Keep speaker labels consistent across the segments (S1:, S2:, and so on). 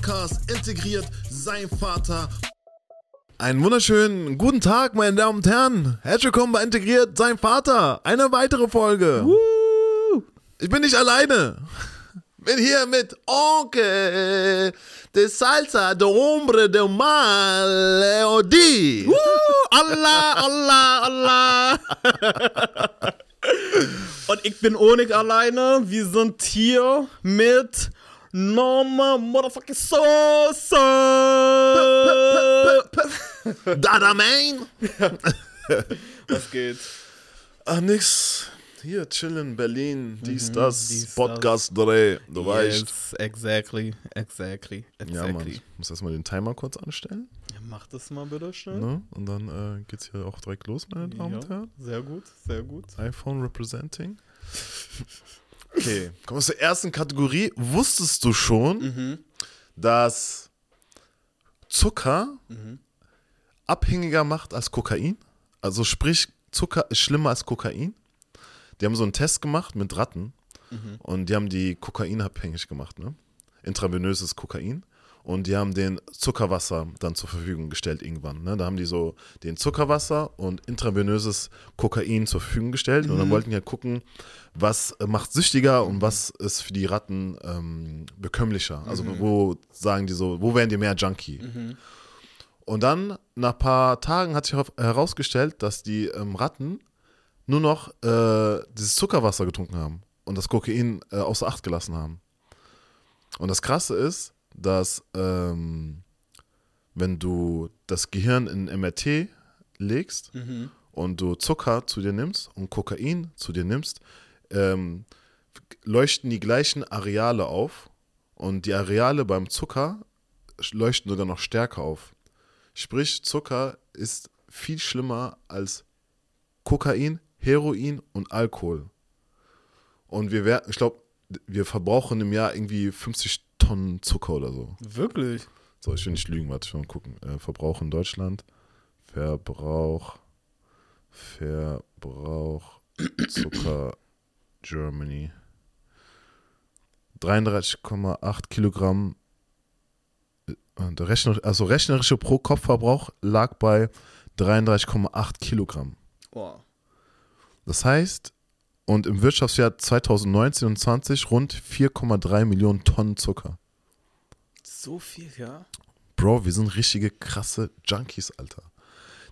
S1: Podcast Integriert sein Vater. Einen wunderschönen guten Tag, meine Damen und Herren. Herzlich willkommen bei Integriert sein Vater. Eine weitere Folge. Ich bin nicht alleine. Bin hier mit Onkel de Salsa, de Hombre, de Mal, Leodi.
S2: Uh, Allah, Allah, Allah. Und ich bin auch nicht alleine. Wir sind hier mit Norma Motherfucking Sosa.
S1: Dada Man.
S2: Was geht?
S1: Ach, nix. Hier chillen, Berlin, dies, das,
S2: dies,
S1: Podcast Dreh, du weißt.
S2: Yes, exactly, exactly, exactly.
S1: Ja, Mann, ich muss erstmal den Timer kurz anstellen.
S2: Ja, mach das mal bitte schnell.
S1: Ne? Und dann äh, geht's hier auch direkt los, meine Damen und
S2: Ja,
S1: Herren.
S2: sehr gut, sehr gut.
S1: iPhone representing. Okay, kommen wir zur ersten Kategorie. Wusstest du schon,
S2: Mhm.
S1: dass Zucker abhängiger macht als Kokain? Also sprich, Zucker ist schlimmer als Kokain. Die haben so einen Test gemacht mit Ratten und die haben die kokainabhängig gemacht, ne? Intravenöses Kokain. Und die haben den Zuckerwasser dann zur Verfügung gestellt irgendwann. Ne? Da haben die so den Zuckerwasser und intravenöses Kokain zur Verfügung gestellt. Und dann wollten die ja gucken, was macht süchtiger und was ist für die Ratten ähm, bekömmlicher. Also wo sagen die so, wo werden die mehr Junkie? Und dann, nach ein paar Tagen, hat sich heraus- herausgestellt, dass die ähm, Ratten nur noch äh, dieses Zuckerwasser getrunken haben und das Kokain äh, außer Acht gelassen haben. Und das Krasse ist, dass ähm, wenn du das Gehirn in MRT legst und du Zucker zu dir nimmst und Kokain zu dir nimmst, ähm, leuchten die gleichen Areale auf und die Areale beim Zucker leuchten sogar noch stärker auf. Sprich, Zucker ist viel schlimmer als Kokain, Heroin und Alkohol. Und wir werden, ich glaube, wir verbrauchen im Jahr irgendwie 50 Tonnen Zucker oder so.
S2: Wirklich?
S1: So, ich will nicht lügen, warte, ich will mal gucken. Äh, Verbrauch in Deutschland. Verbrauch. Verbrauch Zucker Germany. 33,8 Kilogramm. Äh, Rechner, also rechnerische Pro-Kopf-Verbrauch lag bei 33,8 Kilogramm.
S2: Boah.
S1: Das heißt, und im Wirtschaftsjahr 2019 und 20 rund 4,3 Millionen Tonnen Zucker.
S2: So viel, ja?
S1: Bro, wir sind richtige krasse Junkies, Alter.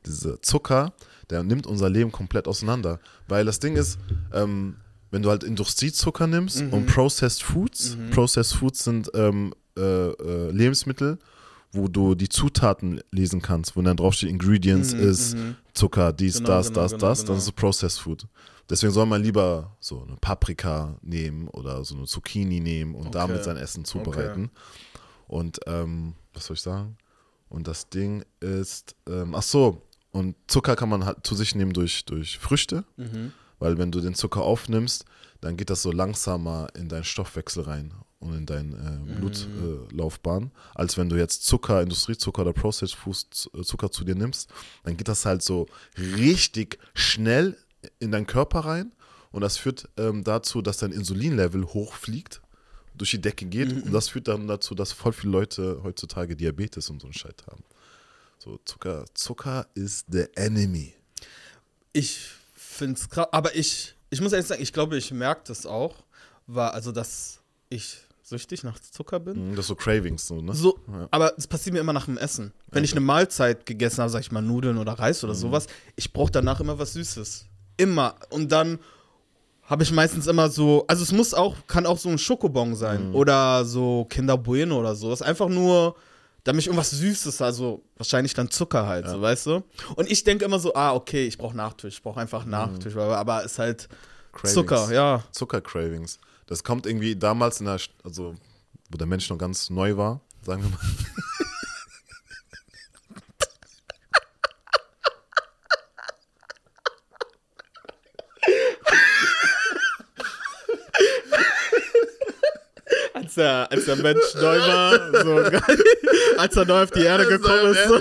S1: Dieser Zucker, der nimmt unser Leben komplett auseinander. Weil das Ding ist, ähm, wenn du halt Industriezucker nimmst und Processed Foods, Processed Foods sind ähm, äh, äh, Lebensmittel, wo du die Zutaten lesen kannst, wo dann draufsteht Ingredients ist Zucker, dies,
S2: Genau,
S1: das,
S2: genau,
S1: das,
S2: genau,
S1: das,
S2: genau.
S1: dann ist es Processed Food. Deswegen soll man lieber so eine Paprika nehmen oder so eine Zucchini nehmen und damit
S2: Okay.
S1: sein Essen zubereiten. Und ähm, was soll ich sagen? Und das Ding ist, ähm, ach so, und Zucker kann man halt zu sich nehmen durch, durch Früchte, weil wenn du den Zucker aufnimmst, dann geht das so langsamer in deinen Stoffwechsel rein und in deine äh, Blutlaufbahn, äh, Laufbahn, als wenn du jetzt Zucker, Industriezucker oder Processed Foods äh, Zucker zu dir nimmst, dann geht das halt so richtig schnell in deinen Körper rein und das führt ähm, dazu, dass dein Insulinlevel hochfliegt, durch die Decke geht und das führt dann dazu, dass voll viele Leute heutzutage Diabetes und so einen Scheiß haben. So, Zucker, Zucker ist the enemy.
S2: Ich finde es krass, aber ich, ich muss ehrlich sagen, ich glaube, ich merke das auch, war also, dass ich süchtig nach Zucker bin.
S1: Mhm, Das ist so Cravings, so, ne?
S2: So,
S1: Ja.
S2: aber es passiert mir immer nach dem Essen. Wenn ich eine Mahlzeit gegessen habe, sag ich mal Nudeln oder Reis
S1: Mhm.
S2: oder sowas, ich brauche danach immer was Süßes. Immer. Und dann habe ich meistens immer so, also es muss auch, kann auch so ein Schokobon
S1: Mhm.
S2: sein oder so Kinder Bueno oder so. Das ist einfach nur, damit ich irgendwas Süßes, also wahrscheinlich dann Zucker halt, so weißt du? Und ich denke immer so, ah, okay, ich brauche Nachtisch, ich brauche einfach Nachtisch, aber, aber es ist halt
S1: Mhm. Cravings.
S2: Zucker, ja.
S1: Zucker-Cravings. Das kommt irgendwie damals in der, also wo der Mensch noch ganz neu war, sagen wir mal.
S2: der, als der Mensch neu war, so geil, als er neu auf die Erde gekommen ist. So.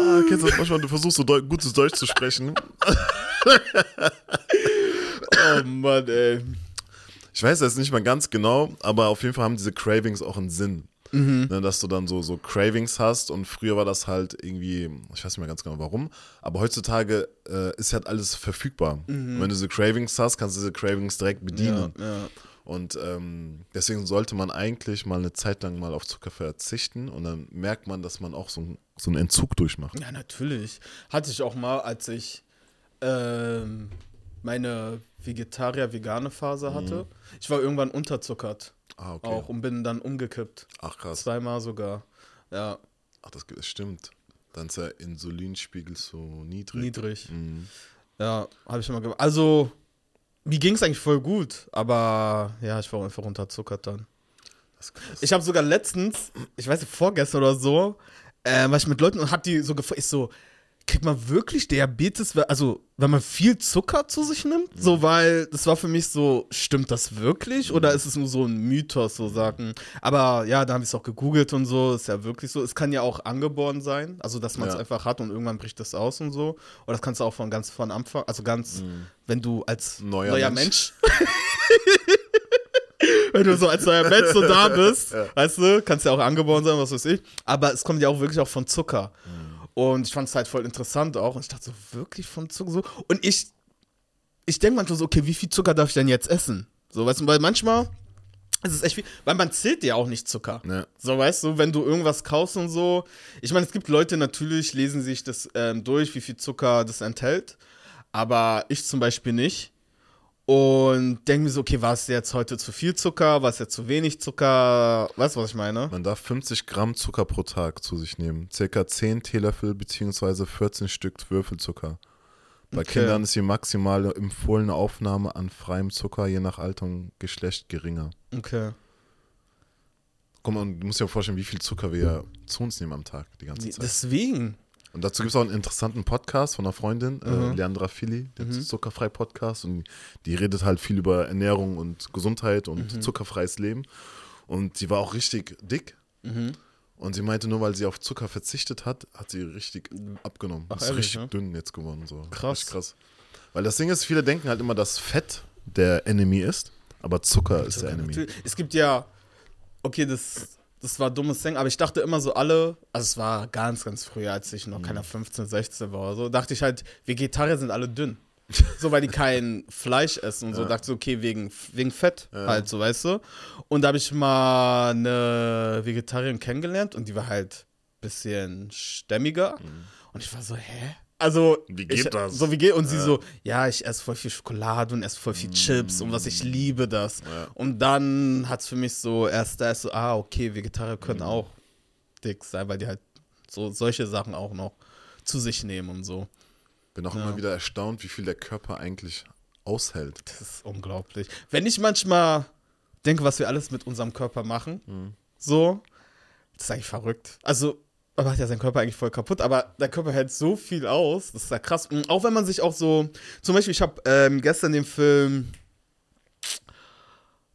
S1: ah, kennst du das manchmal, du versuchst so Deu gutes Deutsch zu sprechen.
S2: Oh Mann, ey.
S1: Ich weiß jetzt nicht mal ganz genau, aber auf jeden Fall haben diese Cravings auch einen Sinn.
S2: Mhm.
S1: Ne, dass du dann so, so Cravings hast und früher war das halt irgendwie, ich weiß nicht mehr ganz genau warum, aber heutzutage äh, ist halt alles verfügbar.
S2: Mhm.
S1: Wenn du diese Cravings hast, kannst du diese Cravings direkt bedienen.
S2: Ja, ja.
S1: Und ähm, deswegen sollte man eigentlich mal eine Zeit lang mal auf Zucker verzichten und dann merkt man, dass man auch so, ein- so einen Entzug durchmacht.
S2: Ja, natürlich. Hatte ich auch mal, als ich ähm, meine vegetarier-vegane Phase hatte. Ich war irgendwann unterzuckert
S1: Ah, okay.
S2: auch und bin dann umgekippt.
S1: Ach krass.
S2: Zweimal sogar. Ja,
S1: Ach, das stimmt. Dann ist der Insulinspiegel so niedrig.
S2: niedrig.
S1: Mhm.
S2: Ja, habe ich immer gemacht. Also, mir ging es eigentlich voll gut, aber ja, ich war einfach unterzuckert dann. Ich habe sogar letztens, ich weiß nicht, vorgestern oder so, äh, war ich mit Leuten und hab die so gefragt, ich so, kriegt man wirklich Diabetes, also wenn man viel Zucker zu sich nimmt? So, weil das war für mich so, stimmt das wirklich oder ist es nur so ein Mythos, so sagen? Aber ja, da habe ich es auch gegoogelt und so, ist ja wirklich so. Es kann ja auch angeboren sein, also dass man es
S1: Ja.
S2: einfach hat und irgendwann bricht das aus und so. Oder das kannst du auch von ganz von Anfang, also ganz, wenn du als
S1: Neuer
S2: neuer,
S1: Mensch.
S2: Mensch wenn du so als neuer Mensch so da bist, weißt du, kannst ja auch angeboren sein, was weiß ich. Aber es kommt ja auch wirklich auch von Zucker. Und ich fand es halt voll interessant auch. Und ich dachte so, wirklich von Zucker so. Und ich, ich denke manchmal so, okay, wie viel Zucker darf ich denn jetzt essen? So, weißt du, weil manchmal ist es echt viel, weil man zählt ja auch nicht Zucker.
S1: Ja.
S2: So, weißt du, wenn du irgendwas kaufst und so. Ich meine, es gibt Leute, natürlich lesen sich das ähm, durch, wie viel Zucker das enthält. Aber ich zum Beispiel nicht. Und denke mir so, okay, war es jetzt heute zu viel Zucker? War es jetzt zu wenig Zucker? Weißt du, was ich meine?
S1: Man darf 50 Gramm Zucker pro Tag zu sich nehmen. Circa 10 Teelöffel bzw. 14 Stück Würfelzucker. Bei
S2: Okay.
S1: Kindern ist die maximale empfohlene Aufnahme an freiem Zucker je nach Alter und Geschlecht geringer.
S2: Okay.
S1: Guck mal, du musst dir vorstellen, wie viel Zucker wir zu uns nehmen am Tag, die ganze Zeit.
S2: Deswegen.
S1: Und dazu gibt es auch einen interessanten Podcast von einer Freundin,
S2: Mhm.
S1: äh, Leandra Fili, der Zuckerfrei-Podcast. Und die redet halt viel über Ernährung und Gesundheit und
S2: Mhm.
S1: zuckerfreies Leben. Und sie war auch richtig dick.
S2: Mhm.
S1: Und sie meinte, nur weil sie auf Zucker verzichtet hat, hat sie richtig abgenommen.
S2: Ach,
S1: ist
S2: ehrlich,
S1: richtig
S2: ne?
S1: dünn jetzt geworden. So.
S2: Krass.
S1: Richtig krass. Weil das Ding ist, viele denken halt immer, dass Fett der Enemy ist, aber Zucker ist der Enemy.
S2: Es gibt ja, okay, das, das war dummes Ding, aber ich dachte immer so alle, also es war ganz, ganz früher, als ich noch
S1: Mhm.
S2: keiner 15, 16 war oder so, dachte ich halt, Vegetarier sind alle dünn. So, weil die kein Fleisch essen und so. Dachte so, okay, wegen, wegen Fett halt, so, weißt du. Und da habe ich mal eine Vegetarierin kennengelernt und die war halt ein bisschen stämmiger. Und ich war so, hä? Also.
S1: Wie geht
S2: ich,
S1: das?
S2: So, wie geht Und sie so, ja, ich esse voll viel Schokolade und esse voll viel Chips und was ich liebe das.
S1: Ja.
S2: Und dann hat es für mich so erst da ist so, ah, okay, Vegetarier können
S1: Mhm.
S2: auch dick sein, weil die halt so solche Sachen auch noch zu sich nehmen und so.
S1: Bin auch
S2: Ja.
S1: immer wieder erstaunt, wie viel der Körper eigentlich aushält.
S2: Das ist unglaublich. Wenn ich manchmal denke, was wir alles mit unserem Körper machen,
S1: Mhm.
S2: so, das ist eigentlich verrückt. Also, man macht ja seinen Körper eigentlich voll kaputt, aber der Körper hält so viel aus, das ist ja krass. Und auch wenn man sich auch so, zum Beispiel, ich habe ähm, gestern den Film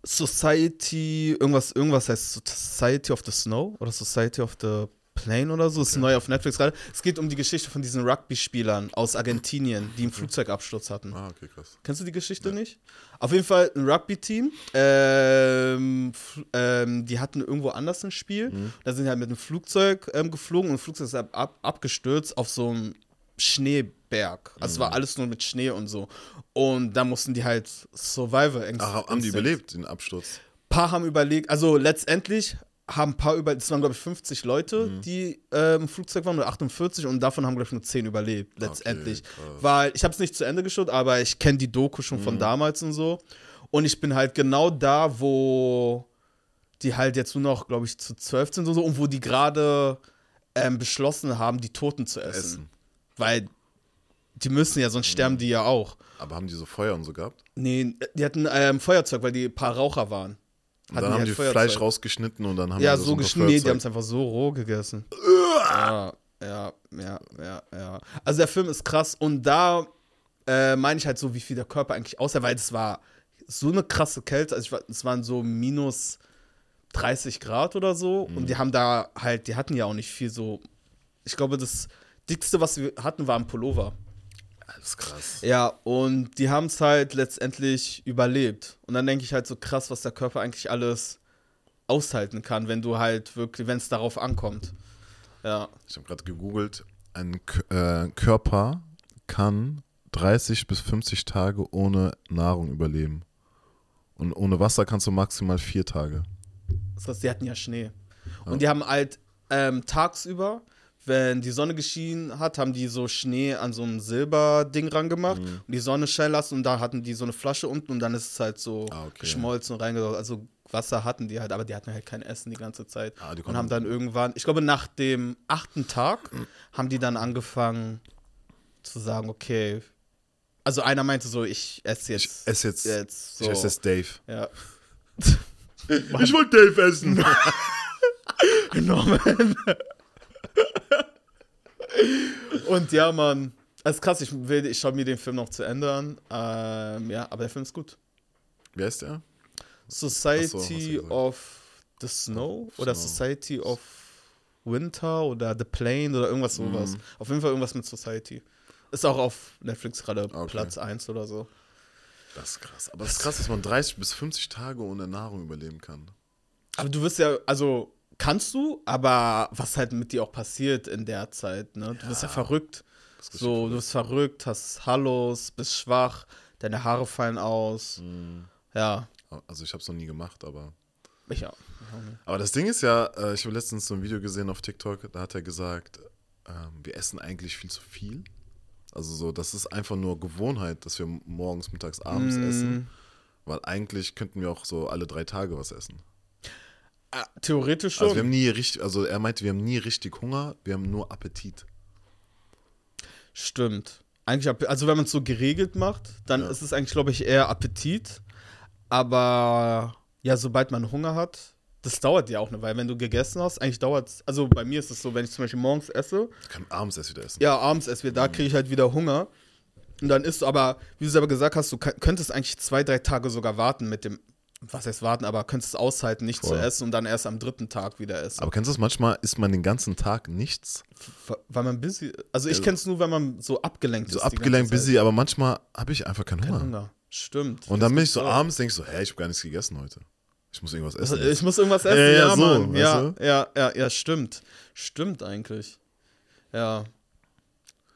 S2: Society, irgendwas, irgendwas heißt Society of the Snow oder Society of the Plane oder so, ist neu auf Netflix gerade. Es geht um die Geschichte von diesen Rugby-Spielern aus Argentinien, die einen Flugzeugabsturz hatten.
S1: Ah, okay, krass.
S2: Kennst du die Geschichte nicht? Auf jeden Fall ein Rugby-Team. Ähm, ähm, die hatten irgendwo anders ein Spiel. Da sind die halt mit einem Flugzeug ähm, geflogen und das Flugzeug ist ab, ab, abgestürzt auf so einem Schneeberg. Also es war alles nur mit Schnee und so. Und da mussten die halt Survival
S1: Ach, haben die überlebt, den Absturz?
S2: paar haben überlegt, also letztendlich haben ein paar über, das waren glaube ich 50 Leute,
S1: Mhm.
S2: die äh, im Flugzeug waren, oder 48 und davon haben glaube ich nur 10 überlebt, letztendlich.
S1: krass.
S2: Weil ich habe es nicht zu Ende geschaut, aber ich kenne die Doku schon
S1: Mhm.
S2: von damals und so. Und ich bin halt genau da, wo die halt jetzt nur noch, glaube ich, zu 12 sind und so und wo die gerade ähm, beschlossen haben, die Toten zu essen.
S1: Essen.
S2: Weil die müssen ja, sonst sterben die ja auch.
S1: Aber haben die so Feuer und so gehabt?
S2: Nee, die hatten ähm, Feuerzeug, weil die ein paar Raucher waren.
S1: Und dann haben
S2: halt
S1: die
S2: Feuerzeug.
S1: Fleisch rausgeschnitten und dann haben
S2: Ja,
S1: die das
S2: so geschnitten. Nee, die haben es einfach so roh gegessen. ja, ja, ja, ja, ja. Also der Film ist krass und da äh, meine ich halt so, wie viel der Körper eigentlich aussah, weil es war so eine krasse Kälte. Also ich war, es waren so minus 30 Grad oder so und die haben da halt, die hatten ja auch nicht viel so. Ich glaube, das dickste, was wir hatten, war ein Pullover.
S1: Das ist krass.
S2: Ja, und die haben es halt letztendlich überlebt. Und dann denke ich halt so krass, was der Körper eigentlich alles aushalten kann, wenn du halt wirklich, wenn es darauf ankommt. Ja.
S1: Ich habe gerade gegoogelt, ein äh, Körper kann 30 bis 50 Tage ohne Nahrung überleben. Und ohne Wasser kannst du maximal vier Tage.
S2: Das heißt, die hatten ja Schnee. Und die haben halt ähm, tagsüber, wenn die Sonne geschienen hat, haben die so Schnee an so ein Silberding rangemacht
S1: Mhm.
S2: und die Sonne scheinen lassen und da hatten die so eine Flasche unten und dann ist es halt so
S1: Ah, okay.
S2: geschmolzen und reingesaugt. Also Wasser hatten die halt, aber die hatten halt kein Essen die ganze Zeit.
S1: Ah, die
S2: und haben dann irgendwann, ich glaube nach dem achten Tag, haben die dann angefangen zu sagen, okay, also einer meinte so, ich esse jetzt.
S1: Ich esse jetzt,
S2: jetzt so.
S1: ich esse jetzt Dave.
S2: Ja.
S1: Ich wollte Dave essen.
S2: Norman. Und ja, Mann. Das ist krass, ich, will, ich schaue mir den Film noch zu Ende an. Ähm, ja, aber der Film ist gut.
S1: Wie heißt der?
S2: Society
S1: so,
S2: of the Snow oder
S1: Snow.
S2: Society of Winter oder The Plane oder irgendwas
S1: Mhm.
S2: sowas. Auf jeden Fall irgendwas mit Society. Ist auch auf Netflix gerade
S1: Okay.
S2: Platz 1 oder so.
S1: Das ist krass. Aber es ist krass, dass man 30 bis 50 Tage ohne Nahrung überleben kann.
S2: Aber du wirst ja, also kannst du, aber was halt mit dir auch passiert in der Zeit, ne? Du bist ja verrückt. So, du bist verrückt, hast Hallos, bist schwach, deine Haare fallen aus.
S1: Mhm.
S2: Ja,
S1: Also ich habe es noch nie gemacht, aber.
S2: ich auch.
S1: Aber das Ding ist ja, äh, ich habe letztens so ein Video gesehen auf TikTok, da hat er gesagt, ähm, wir essen eigentlich viel zu viel. Also so, das ist einfach nur Gewohnheit, dass wir morgens, mittags, abends
S2: Mm.
S1: essen. Weil eigentlich könnten wir auch so alle drei Tage was essen.
S2: Ah, theoretisch schon.
S1: Also wir haben nie richtig, also er meinte, wir haben nie richtig Hunger, wir haben nur Appetit.
S2: Stimmt. Eigentlich, also wenn man es so geregelt macht, dann
S1: Ja.
S2: ist es eigentlich, glaube ich, eher Appetit. Aber ja, sobald man Hunger hat, das dauert ja auch eine Weile. Wenn du gegessen hast, eigentlich dauert es, also bei mir ist es so, wenn ich zum Beispiel morgens esse,
S1: Ich kann abends erst wieder essen.
S2: ja, abends essen wir, da kriege ich halt wieder Hunger. Und dann isst du, aber wie du selber gesagt hast, du könntest eigentlich zwei, drei Tage sogar warten mit dem, was heißt warten, aber könntest es aushalten, nicht
S1: Voll.
S2: zu essen und dann erst am dritten Tag wieder essen.
S1: Aber kennst du das? Manchmal isst man den ganzen Tag nichts.
S2: Weil man busy, also ich kenne es nur, wenn man so abgelenkt
S1: So
S2: ist. ganze
S1: abgelenkt, busy, aber manchmal habe ich einfach keinen
S2: Kein
S1: Hunger.
S2: Hunger. Stimmt.
S1: Und dann bin ich so
S2: auch.
S1: abends, denke ich so, hä, ich habe gar nichts gegessen heute. Ich muss irgendwas essen.
S2: Also, Ich muss irgendwas essen,
S1: Ja,
S2: ja,
S1: ja, so,
S2: Ja, ja, ja, ja, stimmt. Stimmt eigentlich. Ja.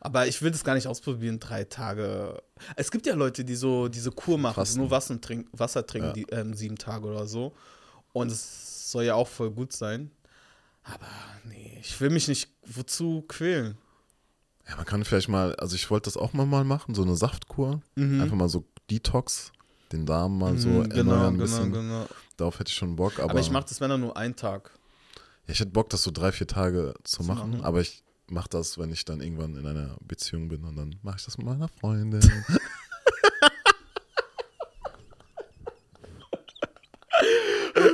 S2: Aber ich will das gar nicht ausprobieren, drei Tage. Es gibt ja Leute, die so diese Kur machen,
S1: Fasten.
S2: nur Wasser trinken, Wasser trinken
S1: Ja.
S2: die, ähm, sieben Tage oder so. Und es soll ja auch voll gut sein. Aber nee, ich will mich nicht wozu quälen.
S1: Ja, man kann vielleicht mal, also ich wollte das auch mal, mal machen, so eine Saftkur. Einfach mal so Detox, den Darm mal so
S2: Mhm,
S1: erneuern ein bisschen.
S2: genau.
S1: Darauf hätte ich schon Bock. Aber,
S2: Aber, ich mache das, wenn dann nur einen Tag.
S1: ja, ich hätte Bock, das so drei, vier Tage zu machen.
S2: machen.
S1: Aber ich mache das, wenn ich dann irgendwann in einer Beziehung bin und dann mache ich das mit meiner Freundin.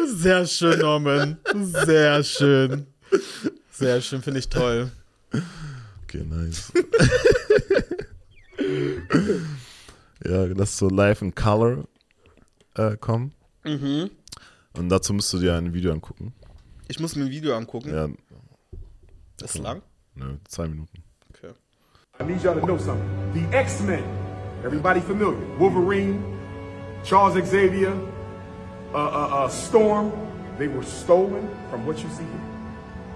S2: Sehr schön, Norman. Sehr schön. Sehr schön, finde ich toll.
S1: okay, nice. ja, lass so live in Color äh, kommen.
S2: Mhm.
S1: Und dazu musst du dir ein Video angucken.
S2: Ich muss mir ein Video angucken.
S1: Ja,
S2: Das ist lang.
S1: Ne, zwei Minuten.
S2: Okay.
S3: I need y'all to know something. The X-Men, everybody familiar? Wolverine, Charles Xavier, uh, uh, uh, Storm, they were stolen from what you see here.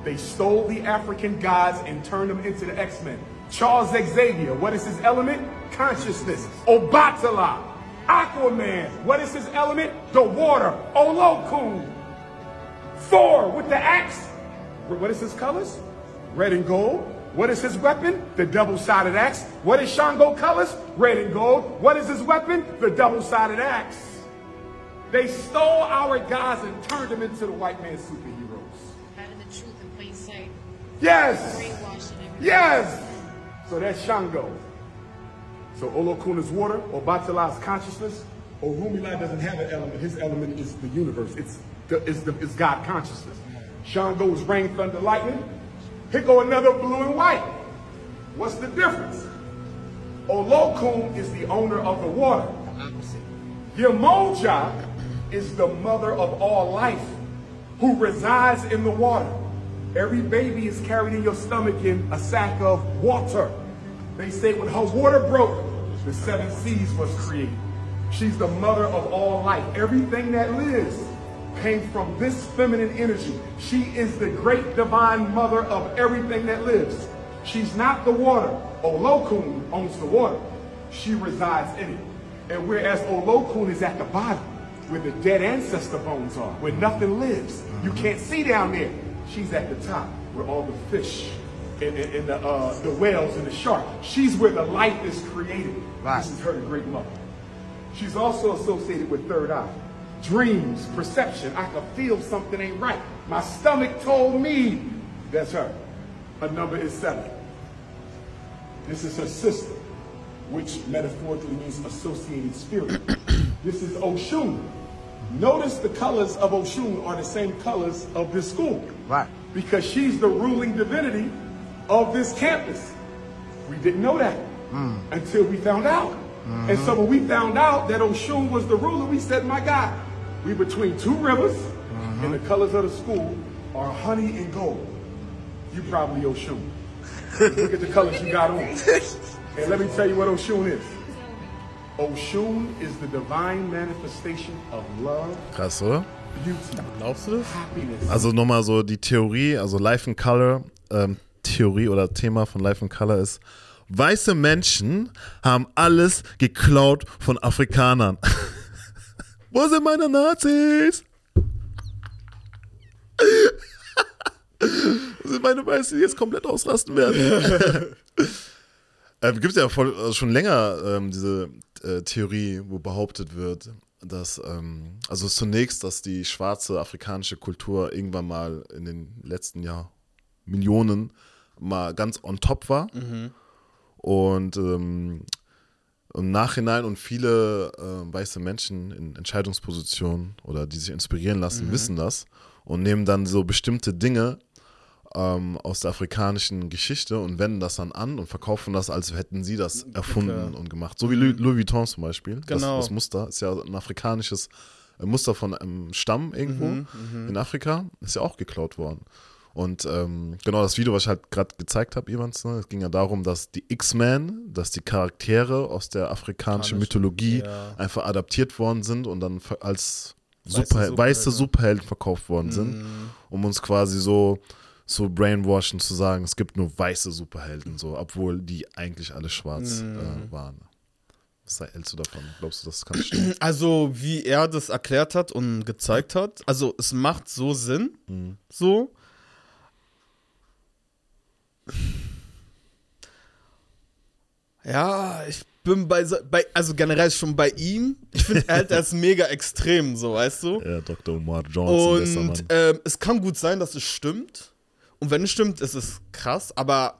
S3: They stole the African gods and turned them into the X-Men. Charles Xavier, what is his element? Consciousness. Obatala, Aquaman, what is his element? The water. Olokun, Thor with the axe. What is his colors? Red and gold. What is his weapon? The double-sided axe. What is Shango colors? Red and gold. What is his weapon? The double-sided axe. They stole our gods and turned them into the white man's superheroes.
S4: Having the truth in plain sight.
S3: Yes! Yes! So that's Shango. So Olokun is water, Obatala is consciousness. Orumila doesn't have an element. His element is the universe. It's the, it's the it's God consciousness. Shango is rain, thunder, lightning. Here go another blue and white. What's the difference? Olokun is the owner of the water. Yemoja is the mother of all life who resides in the water. Every baby is carried in your stomach in a sack of water. They say when her water broke, the seven seas was created. She's the mother of all life. Everything that lives came from this feminine energy. She is the great divine mother of everything that lives. She's not the water. Olokun owns the water. She resides in it. And whereas Olokun is at the bottom, where the dead ancestor bones are, where nothing lives, you can't see down there. She's at the top, where all the fish and, and, and the, uh, the whales and the shark. She's where the life is created.
S5: Right.
S3: This is her, great mother. She's also associated with third eye. Dreams, perception. I could feel something ain't right. My stomach told me that's her. Her number is seven. This is her sister, which metaphorically means associated spirit. this is Oshun. Notice the colors of Oshun are the same colors of this school.
S5: Right.
S3: Because she's the ruling divinity of this campus. We didn't know that hmm. until we found out. And so mm-hmm. when we found out that Oshun was the ruler, we said, my God, we between two rivers, and the uh-huh. colors of the school are honey and gold. You probably Oshun. Look at the colors you got on. And let me tell you what Oshun is. Oshun is the divine manifestation of love,
S1: Krass, oder?
S3: beauty,
S2: Glaubst du das?
S3: happiness.
S1: Also nochmal so die Theorie, also Life in Color, ähm, Theorie oder Thema von Life in Color ist, weiße Menschen haben alles geklaut von Afrikanern. Wo sind meine Nazis? Wo sind meine Weißen, die jetzt komplett ausrasten werden? ähm, Gibt es ja voll, also schon länger ähm, diese äh, Theorie, wo behauptet wird, dass, ähm, also zunächst, dass die schwarze afrikanische Kultur irgendwann mal in den letzten Jahr Millionen mal ganz on top war. Und ähm, im Nachhinein und viele äh, weiße Menschen in Entscheidungspositionen oder die sich inspirieren lassen, wissen das und nehmen dann so bestimmte Dinge ähm, aus der afrikanischen Geschichte und wenden das dann an und verkaufen das, als hätten sie das erfunden und gemacht. So wie Louis, Louis Vuitton zum Beispiel.
S2: Genau.
S1: Das, das Muster ist ja ein afrikanisches Muster von einem Stamm irgendwo
S2: Mhm,
S1: in Afrika. Ist ja auch geklaut worden. Und ähm, genau das Video, was ich halt gerade gezeigt habe, Evans, ne, es ging ja darum, dass die X-Men, dass die Charaktere aus der afrikanischen
S2: Afrikanische,
S1: Mythologie
S2: ja.
S1: einfach adaptiert worden sind und dann als
S2: Weiße
S1: Super,
S2: Superhelden.
S1: weiße Superhelden verkauft worden sind,
S2: Mhm.
S1: um uns quasi so so brainwashen zu sagen, es gibt nur weiße Superhelden, so, obwohl die eigentlich alle schwarz
S2: Mhm.
S1: äh, waren. Was hältst du davon? Glaubst du, das kann stimmen?
S2: Also, wie er das erklärt hat und gezeigt hat, also es macht so Sinn, so. Ja, ich bin bei, bei also generell schon bei ihm. Ich finde halt, er ist mega extrem, so, weißt du?
S1: ja, Dr. Omar Johnson.
S2: Und ähm, es kann gut sein, dass es stimmt. Und wenn es stimmt, ist es krass, aber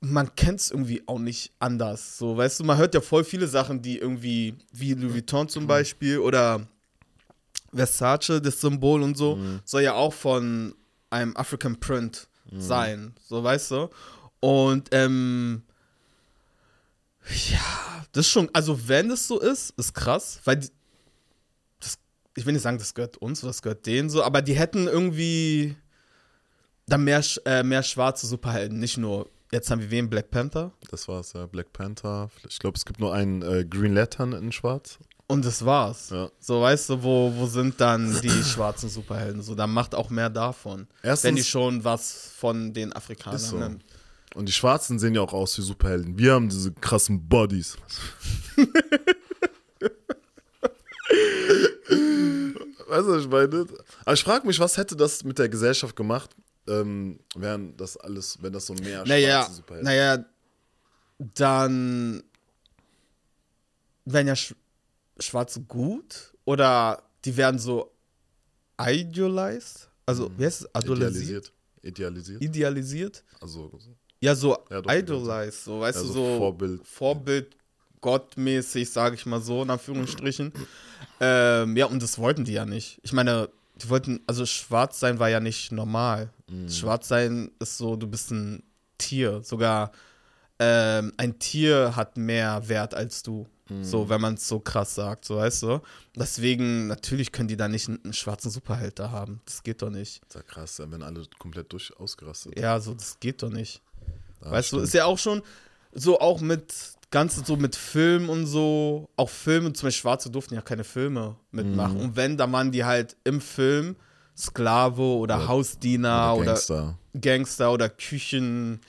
S2: man kennt es irgendwie auch nicht anders. So, weißt du, man hört ja voll viele Sachen, die irgendwie, wie Louis Vuitton zum Beispiel oder Versace, das Symbol und so, soll ja auch von einem African Print sein. So, weißt du? Und ähm, ja, das ist schon, also wenn es so ist, ist krass, weil die, das, ich will nicht sagen, das gehört uns oder das gehört denen so, aber die hätten irgendwie dann mehr, äh, mehr schwarze Superhelden, nicht nur, jetzt haben wir wen, Black Panther
S1: Das war's, ja. Black Panther. Ich glaube, es gibt nur einen äh, Green Lantern in Schwarz.
S2: Und das war's.
S1: Ja.
S2: So, weißt du, wo, wo sind dann die schwarzen Superhelden? So, dann macht auch mehr davon.
S1: Erstens-
S2: wenn die schon was von den Afrikanern
S1: so.
S2: nimmt.
S1: Und die Schwarzen sehen ja auch aus wie Superhelden. Wir haben diese krassen Bodies. weißt du, was ich meine? Aber ich frage mich, was hätte das mit der Gesellschaft gemacht, ähm, wären das alles, wenn das so mehr
S2: Naja,
S1: schwarze Superhelden
S2: naja, dann werden ja Sch Schwarze gut oder die werden so idealized, also wie heißt es,
S1: idealisiert. Idealisiert.
S2: idealisiert,
S1: Also,
S2: ja so
S1: Ja, doch,
S2: idolized, so weißt
S1: Ja,
S2: du
S1: so Vorbild.
S2: Vorbild gottmäßig, sage ich mal so in Anführungsstrichen. ähm, ja und das wollten die ja nicht. Ich meine, die wollten, also schwarz sein war ja nicht normal.
S1: Mhm.
S2: Schwarz sein ist so, du bist ein Tier, sogar ähm, ein Tier hat mehr Wert als du.
S1: Mhm.
S2: So, wenn man es so krass sagt, so weißt du. Deswegen, natürlich können die da nicht einen, einen schwarzen Superheld da haben. Das geht doch nicht.
S1: ist ja krass, wenn alle komplett durch ausgerastet.
S2: Ja, so, das geht doch nicht. weißt du,
S1: stimmt.
S2: ist ja auch schon so auch mit Ganze so mit Film und so, auch Filme, zum Beispiel Schwarze durften ja keine Filme mitmachen.
S1: Mhm.
S2: Und wenn, dann waren die halt im Film Sklave oder, Hausdiener oder Gangster.
S1: Gangster.
S2: oder Küchen,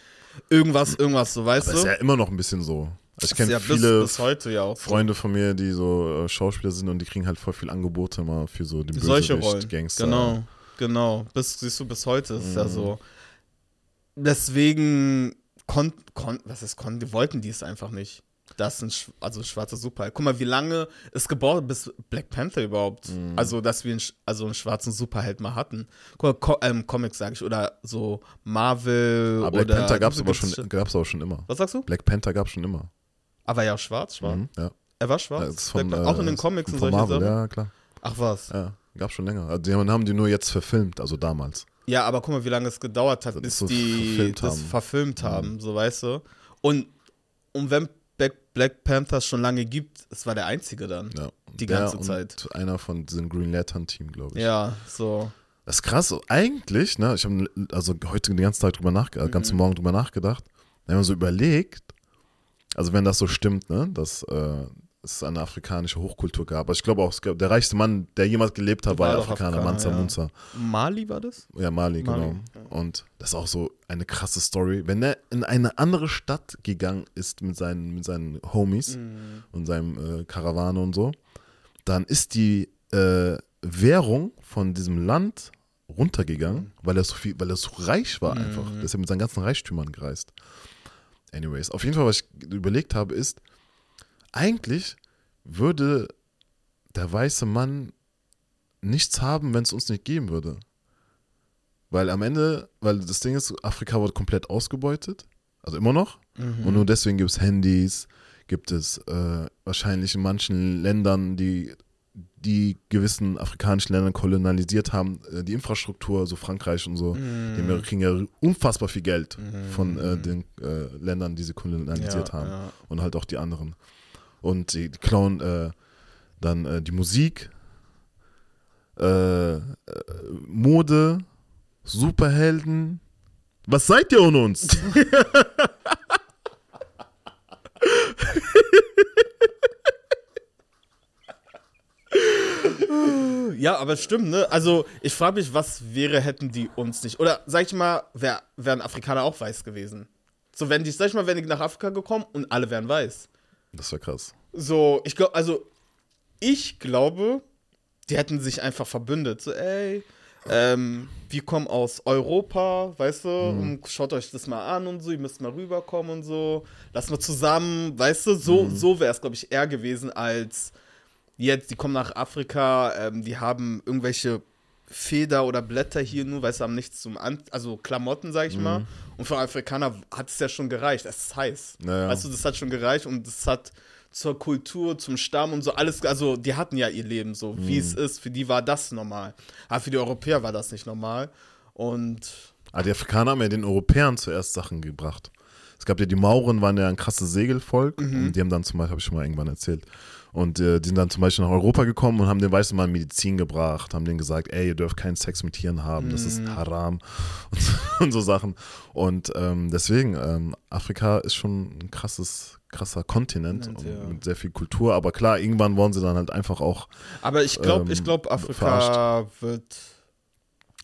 S2: irgendwas, irgendwas, so, weißt
S1: Das ist
S2: du?
S1: ja immer noch ein bisschen so. Also ich kenne
S2: ja
S1: viele
S2: bis, bis heute ja auch. so.
S1: Freunde von mir, die so äh, Schauspieler sind und die kriegen halt voll viel Angebote immer für so die
S2: solche Rollen.
S1: Gangster.
S2: Genau, genau. Bis, siehst du, bis heute ist es
S1: Mhm.
S2: ja so. Deswegen kon, kon, was ist kon, die wollten die es einfach nicht. Das ist ein, also ein schwarzer Superheld. Guck mal, wie lange es gebraucht bis Black Panther überhaupt,
S1: Mhm.
S2: also dass wir einen, also einen schwarzen Superheld mal hatten. Guck mal, Co ähm, Comics sage ich, oder so Marvel
S1: Aber Black
S2: oder
S1: Panther gab es aber schon, gab's aber schon immer.
S2: Was sagst du?
S1: Black Panther gab es schon immer.
S2: Aber ja, schwarz, schwarz.
S1: Mhm, ja.
S2: Er war schwarz.
S1: Ist von,
S2: Black auch in den
S1: äh,
S2: Comics und solche
S1: Marvel,
S2: Sachen.
S1: Ja, klar.
S2: Ach was.
S1: Ja, gab schon länger. Also die haben, die nur jetzt verfilmt, also damals.
S2: Ja, aber guck mal, wie lange es gedauert hat, bis
S1: so
S2: die
S1: verfilmt
S2: das
S1: haben. Mhm.
S2: verfilmt haben, so weißt du. Und, und wenn Black, Black Panther schon lange gibt, es war der einzige dann.
S1: Ja.
S2: Die
S1: Der
S2: ganze Zeit.
S1: Einer von diesem Green Lantern Team, glaube ich.
S2: Ja, so.
S1: Das ist krass. Eigentlich, ne, ich habe also heute den ganzen Tag drüber nachgedacht,
S2: Mhm.
S1: den ganzen Morgen drüber nachgedacht, wenn man so überlegt, also wenn das so stimmt, ne, dass äh, es eine afrikanische Hochkultur gab. Aber ich glaube auch, gab, der reichste Mann, der jemals gelebt hat, war,
S2: War
S1: ja Afrikaner,
S2: Afrikaner,
S1: Mansa
S2: ja.
S1: Munza.
S2: Mali war das?
S1: Ja, Mali,
S2: Mali,
S1: genau. Und das ist auch so eine krasse Story. Wenn er in eine andere Stadt gegangen ist mit seinen, mit seinen Homies
S2: Mhm.
S1: und seinem äh, Karawane und so, dann ist die äh, Währung von diesem Land runtergegangen,
S2: Mhm.
S1: weil er so viel, weil er so reich war einfach. Der ist ja mit seinen ganzen Reichtümern gereist. Anyways, auf jeden Fall, was ich überlegt habe, ist, eigentlich würde der weiße Mann nichts haben, wenn es uns nicht geben würde. Weil am Ende, weil das Ding ist, Afrika wurde komplett ausgebeutet, also immer noch. Und nur deswegen gibt es Handys, gibt es äh, wahrscheinlich in manchen Ländern, die die gewissen afrikanischen Länder kolonialisiert haben, äh, die Infrastruktur, so Frankreich und so, die haben ja- kriegen ja unfassbar viel Geld von äh, den äh, Ländern, die sie kolonialisiert
S2: Ja,
S1: haben.
S2: ja.
S1: Und halt auch die anderen. Und die, die klauen äh, dann äh, die Musik, äh, äh, Mode, Superhelden. Was seid ihr ohne uns?
S2: Ja, aber stimmt, ne? Also, ich frage mich, was wäre, hätten die uns nicht. Oder sag ich mal, wär, wären Afrikaner auch weiß gewesen. So, wenn die, sag ich mal, wären die nach Afrika gekommen und alle wären weiß.
S1: Das wäre krass.
S2: So, ich glaube, also, ich glaube, die hätten sich einfach verbündet. So, ey, ähm, wir kommen aus Europa, weißt du, und schaut euch das mal an und so, ihr müsst mal rüberkommen und so. Lass mal zusammen, weißt du, so, so wäre es, glaube ich, eher gewesen als jetzt, die kommen nach Afrika, ähm, die haben irgendwelche Feder oder Blätter hier nur, weißt du, haben nichts zum An also Klamotten, sag ich mal. Und für Afrikaner hat es ja schon gereicht. Es ist heiß.
S1: Ja, ja.
S2: Weißt du, das hat schon gereicht und das hat zur Kultur, zum Stamm und so alles, also die hatten ja ihr Leben so, wie es ist. Für die war das normal. Aber für die Europäer war das nicht normal. Und
S1: Aber die Afrikaner haben ja den Europäern zuerst Sachen gebracht. Es gab ja die Mauren, waren ja ein krasses Segelvolk.
S2: Mhm.
S1: Und die haben dann zum Beispiel, habe ich schon mal irgendwann erzählt, und äh, die sind dann zum Beispiel nach Europa gekommen und haben den weißen Mann Medizin gebracht, haben denen gesagt, ey, ihr dürft keinen Sex mit Tieren haben, das
S2: Mhm.
S1: ist haram und, so- und so Sachen. Und ähm, deswegen, ähm, Afrika ist schon ein krasses, krasser Kontinent
S2: Kontinent,
S1: und
S2: ja.
S1: mit sehr viel Kultur. Aber klar, irgendwann wollen sie dann halt einfach auch,
S2: aber ich glaube,
S1: Ähm,
S2: ich glaube, Afrika wird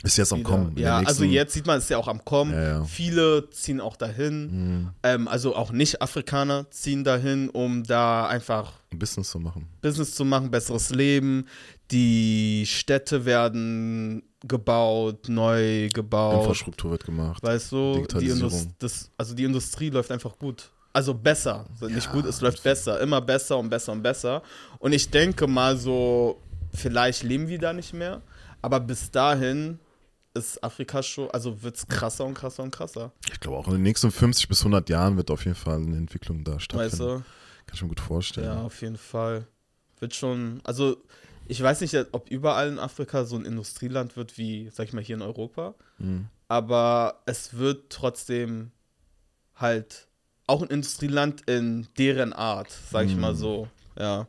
S1: ist jetzt am Kommen.
S2: Ja, also
S1: nächsten-
S2: jetzt sieht man es ja auch am Kommen.
S1: Ja, ja.
S2: Viele ziehen auch dahin. Ähm, also auch Nicht-Afrikaner ziehen dahin, um da einfach
S1: Business zu machen.
S2: Business zu machen, besseres Leben. Die Städte werden gebaut, neu gebaut.
S1: Infrastruktur wird gemacht.
S2: Weißt du, die, das, also die Industrie läuft einfach gut. Also besser. Also nicht gut, es läuft besser. Immer besser und besser und besser. Und ich denke mal so, vielleicht leben wir da nicht mehr. Aber bis dahin ist Afrika schon, also wird es krasser und krasser und krasser.
S1: Ich glaube auch in den nächsten 50 bis 100 Jahren wird auf jeden Fall eine Entwicklung da stattfinden.
S2: Weißt du?
S1: Kann ich mir gut vorstellen.
S2: Ja, auf jeden Fall. Wird schon, also ich weiß nicht, ob überall in Afrika so ein Industrieland wird wie, sag ich mal, hier in Europa.
S1: Mhm.
S2: Aber es wird trotzdem halt auch ein Industrieland in deren Art, sag ich mal so. Ja.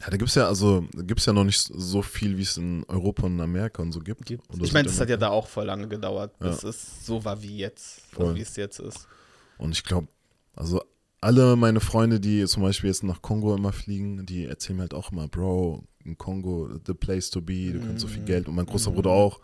S1: Ja, da gibt es ja, also, gibt's ja noch nicht so viel, wie es in Europa und Amerika und so gibt. Oder
S2: Ich meine, das hat ja da auch voll lange gedauert, bis
S1: Ja.
S2: es so war wie jetzt, also wie es jetzt ist.
S1: Und ich glaube, also alle meine Freunde, die zum Beispiel jetzt nach Kongo immer fliegen, die erzählen mir halt auch immer, Bro, in Kongo, the place to be, du kannst so viel Geld. Und mein großer Bruder auch,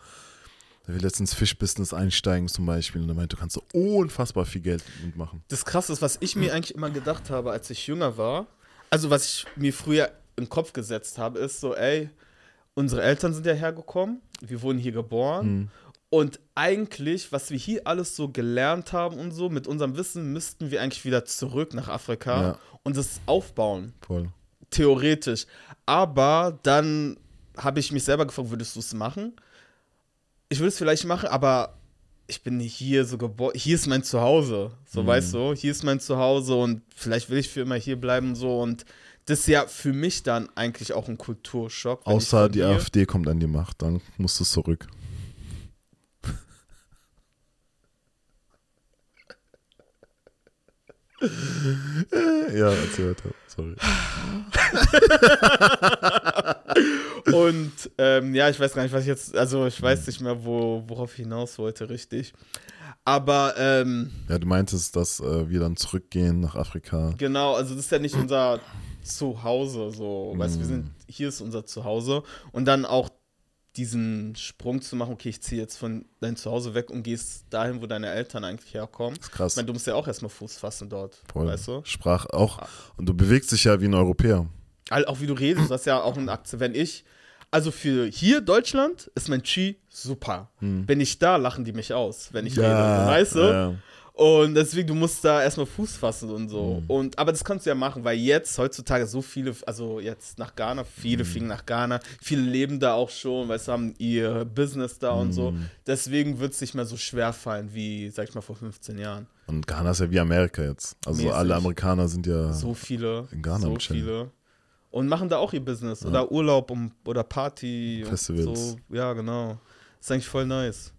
S1: der will jetzt ins Fischbusiness einsteigen zum Beispiel. Und er meinte, du kannst so unfassbar viel Geld mitmachen.
S2: Das Krasse ist, was ich mir eigentlich immer gedacht habe, als ich jünger war, also was ich mir früher im Kopf gesetzt habe, ist so, ey, unsere Eltern sind ja hergekommen, wir wurden hier geboren und eigentlich, was wir hier alles so gelernt haben und so, mit unserem Wissen müssten wir eigentlich wieder zurück nach Afrika
S1: Ja.
S2: und das aufbauen,
S1: Voll.
S2: theoretisch. Aber dann habe ich mich selber gefragt, würdest du es machen? Ich würde es vielleicht machen, aber ich bin hier so geboren. Hier ist mein Zuhause. So,
S1: Mhm.
S2: weißt du? Hier ist mein Zuhause und vielleicht will ich für immer hier bleiben. So und das ist ja für mich dann eigentlich auch ein Kulturschock.
S1: Außer die AfD kommt an die Macht, dann musst du zurück. ja, erzähl weiter. Sorry.
S2: Und ähm, ja, ich weiß gar nicht, was ich jetzt, also ich weiß nicht mehr, wo, worauf ich hinaus wollte, richtig. Aber ähm,
S1: Ja, du meintest, dass äh, wir dann zurückgehen nach Afrika.
S2: genau, also das ist ja nicht unser Zuhause, so, weißt du, wir sind, hier ist unser Zuhause und dann auch diesen Sprung zu machen, okay, ich ziehe jetzt von deinem Zuhause weg und gehst dahin, wo deine Eltern eigentlich herkommen.
S1: ist krass.
S2: Ich meine, du musst ja auch erstmal Fuß fassen dort,
S1: Voll.
S2: weißt du?
S1: Sprach auch. Und du bewegst dich ja wie ein Europäer.
S2: All- Auch wie du redest, das ist ja auch ein Akzent. Wenn ich, also für hier Deutschland ist mein Chi super. Wenn ich da, lachen die mich aus, wenn ich rede, weißt du?
S1: ja.
S2: Und deswegen, du musst da erstmal Fuß fassen und so. Und, aber das kannst du ja machen, weil jetzt, heutzutage, so viele, also jetzt nach Ghana, viele fliegen nach Ghana, viele leben da auch schon, weißt du, haben ihr Business da und so. Deswegen wird es nicht mehr so schwer fallen wie, sag ich mal, vor 15 Jahren.
S1: Und Ghana ist ja wie Amerika jetzt. Also
S2: Mäßig.
S1: alle Amerikaner sind ja.
S2: So viele.
S1: In Ghana
S2: so viele. Und machen da auch ihr Business oder Urlaub um, oder Party.
S1: Festivals.
S2: So. Ja, genau. ist eigentlich voll nice.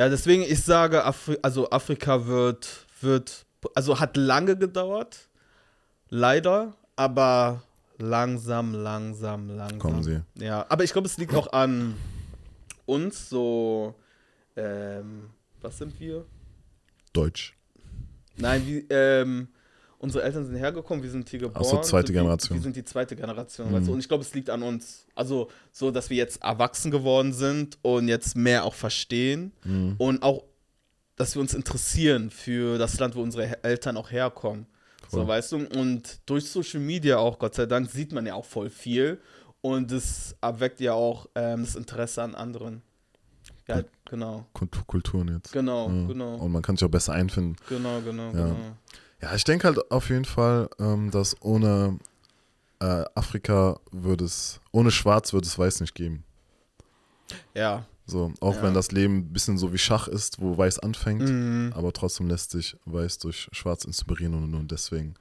S2: Ja, deswegen, ich sage, Afri also Afrika wird, wird, also hat lange gedauert. Leider, aber langsam, langsam, langsam.
S1: Kommen sie.
S2: Ja, aber ich glaube, es liegt auch an uns, so, ähm, was sind wir?
S1: Deutsch.
S2: Nein, wie, ähm, unsere Eltern sind hergekommen, wir sind hier geboren.
S1: Ach so, zweite
S2: wir-
S1: Generation.
S2: Wir sind die zweite Generation, weißt du? Und ich glaube, es liegt an uns. Also so, dass wir jetzt erwachsen geworden sind und jetzt mehr auch verstehen und auch, dass wir uns interessieren für das Land, wo unsere Eltern auch herkommen. So,
S1: Voll.
S2: weißt du? Und durch Social Media auch, Gott sei Dank, sieht man ja auch voll viel und es erweckt ja auch ähm, das Interesse an anderen. Ja, genau.
S1: Kultur, Kulturen jetzt.
S2: Genau,
S1: Ja.
S2: genau,
S1: Und man kann sich auch besser einfinden.
S2: genau, genau,
S1: Ja.
S2: genau.
S1: Ja, ich denke halt auf jeden Fall, ähm, dass ohne äh, Afrika würde es, ohne Schwarz würde es Weiß nicht geben.
S2: Ja,
S1: So, auch
S2: Ja.
S1: wenn das Leben ein bisschen so wie Schach ist, wo Weiß anfängt,
S2: Mhm.
S1: aber trotzdem lässt sich Weiß durch Schwarz inspirieren und, und deswegen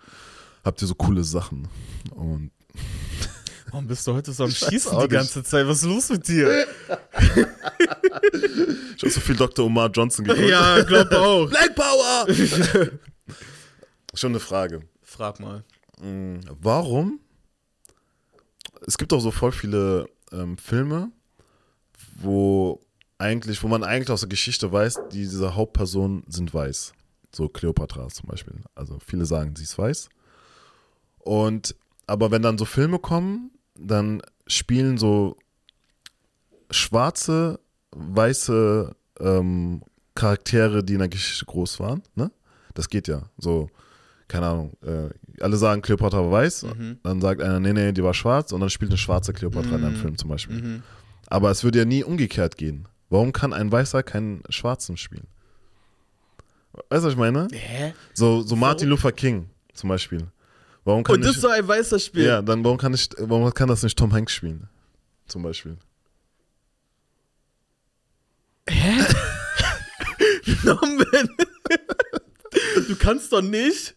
S1: habt ihr so coole Sachen. Und
S2: Warum bist du heute so am
S1: Ich
S2: Schießen die
S1: nicht.
S2: ganze Zeit? Was ist los mit dir?
S1: ich habe so viel Dr. Omar Johnson geguckt.
S2: ja, glaub auch.
S1: Black Power! Schon eine Frage.
S2: Frag mal.
S1: Mm, Warum? Es gibt auch so voll viele ähm, Filme, wo eigentlich, wo man eigentlich aus der Geschichte weiß, diese Hauptpersonen sind weiß. So Cleopatra zum Beispiel. Also viele sagen, sie ist weiß. Und aber wenn dann so Filme kommen, dann spielen so schwarze, weiße ähm, Charaktere, die in der Geschichte groß waren. Ne? Das geht ja. So, keine Ahnung. Äh, alle sagen, Cleopatra war weiß. Dann sagt einer, nee, nee, die war schwarz. Und dann spielt eine schwarze Cleopatra in einem Film zum Beispiel.
S2: Mhm.
S1: Aber es würde ja nie umgekehrt gehen. Warum kann ein Weißer keinen Schwarzen spielen? Weißt du, was ich meine?
S2: Hä?
S1: So, so Martin Luther King zum Beispiel. Warum kann
S2: Und das
S1: nicht,
S2: soll ein weißer Spiel.
S1: ja, dann warum kann ich, warum kann das nicht Tom Hanks spielen? Zum Beispiel.
S2: Norman. du kannst doch nicht,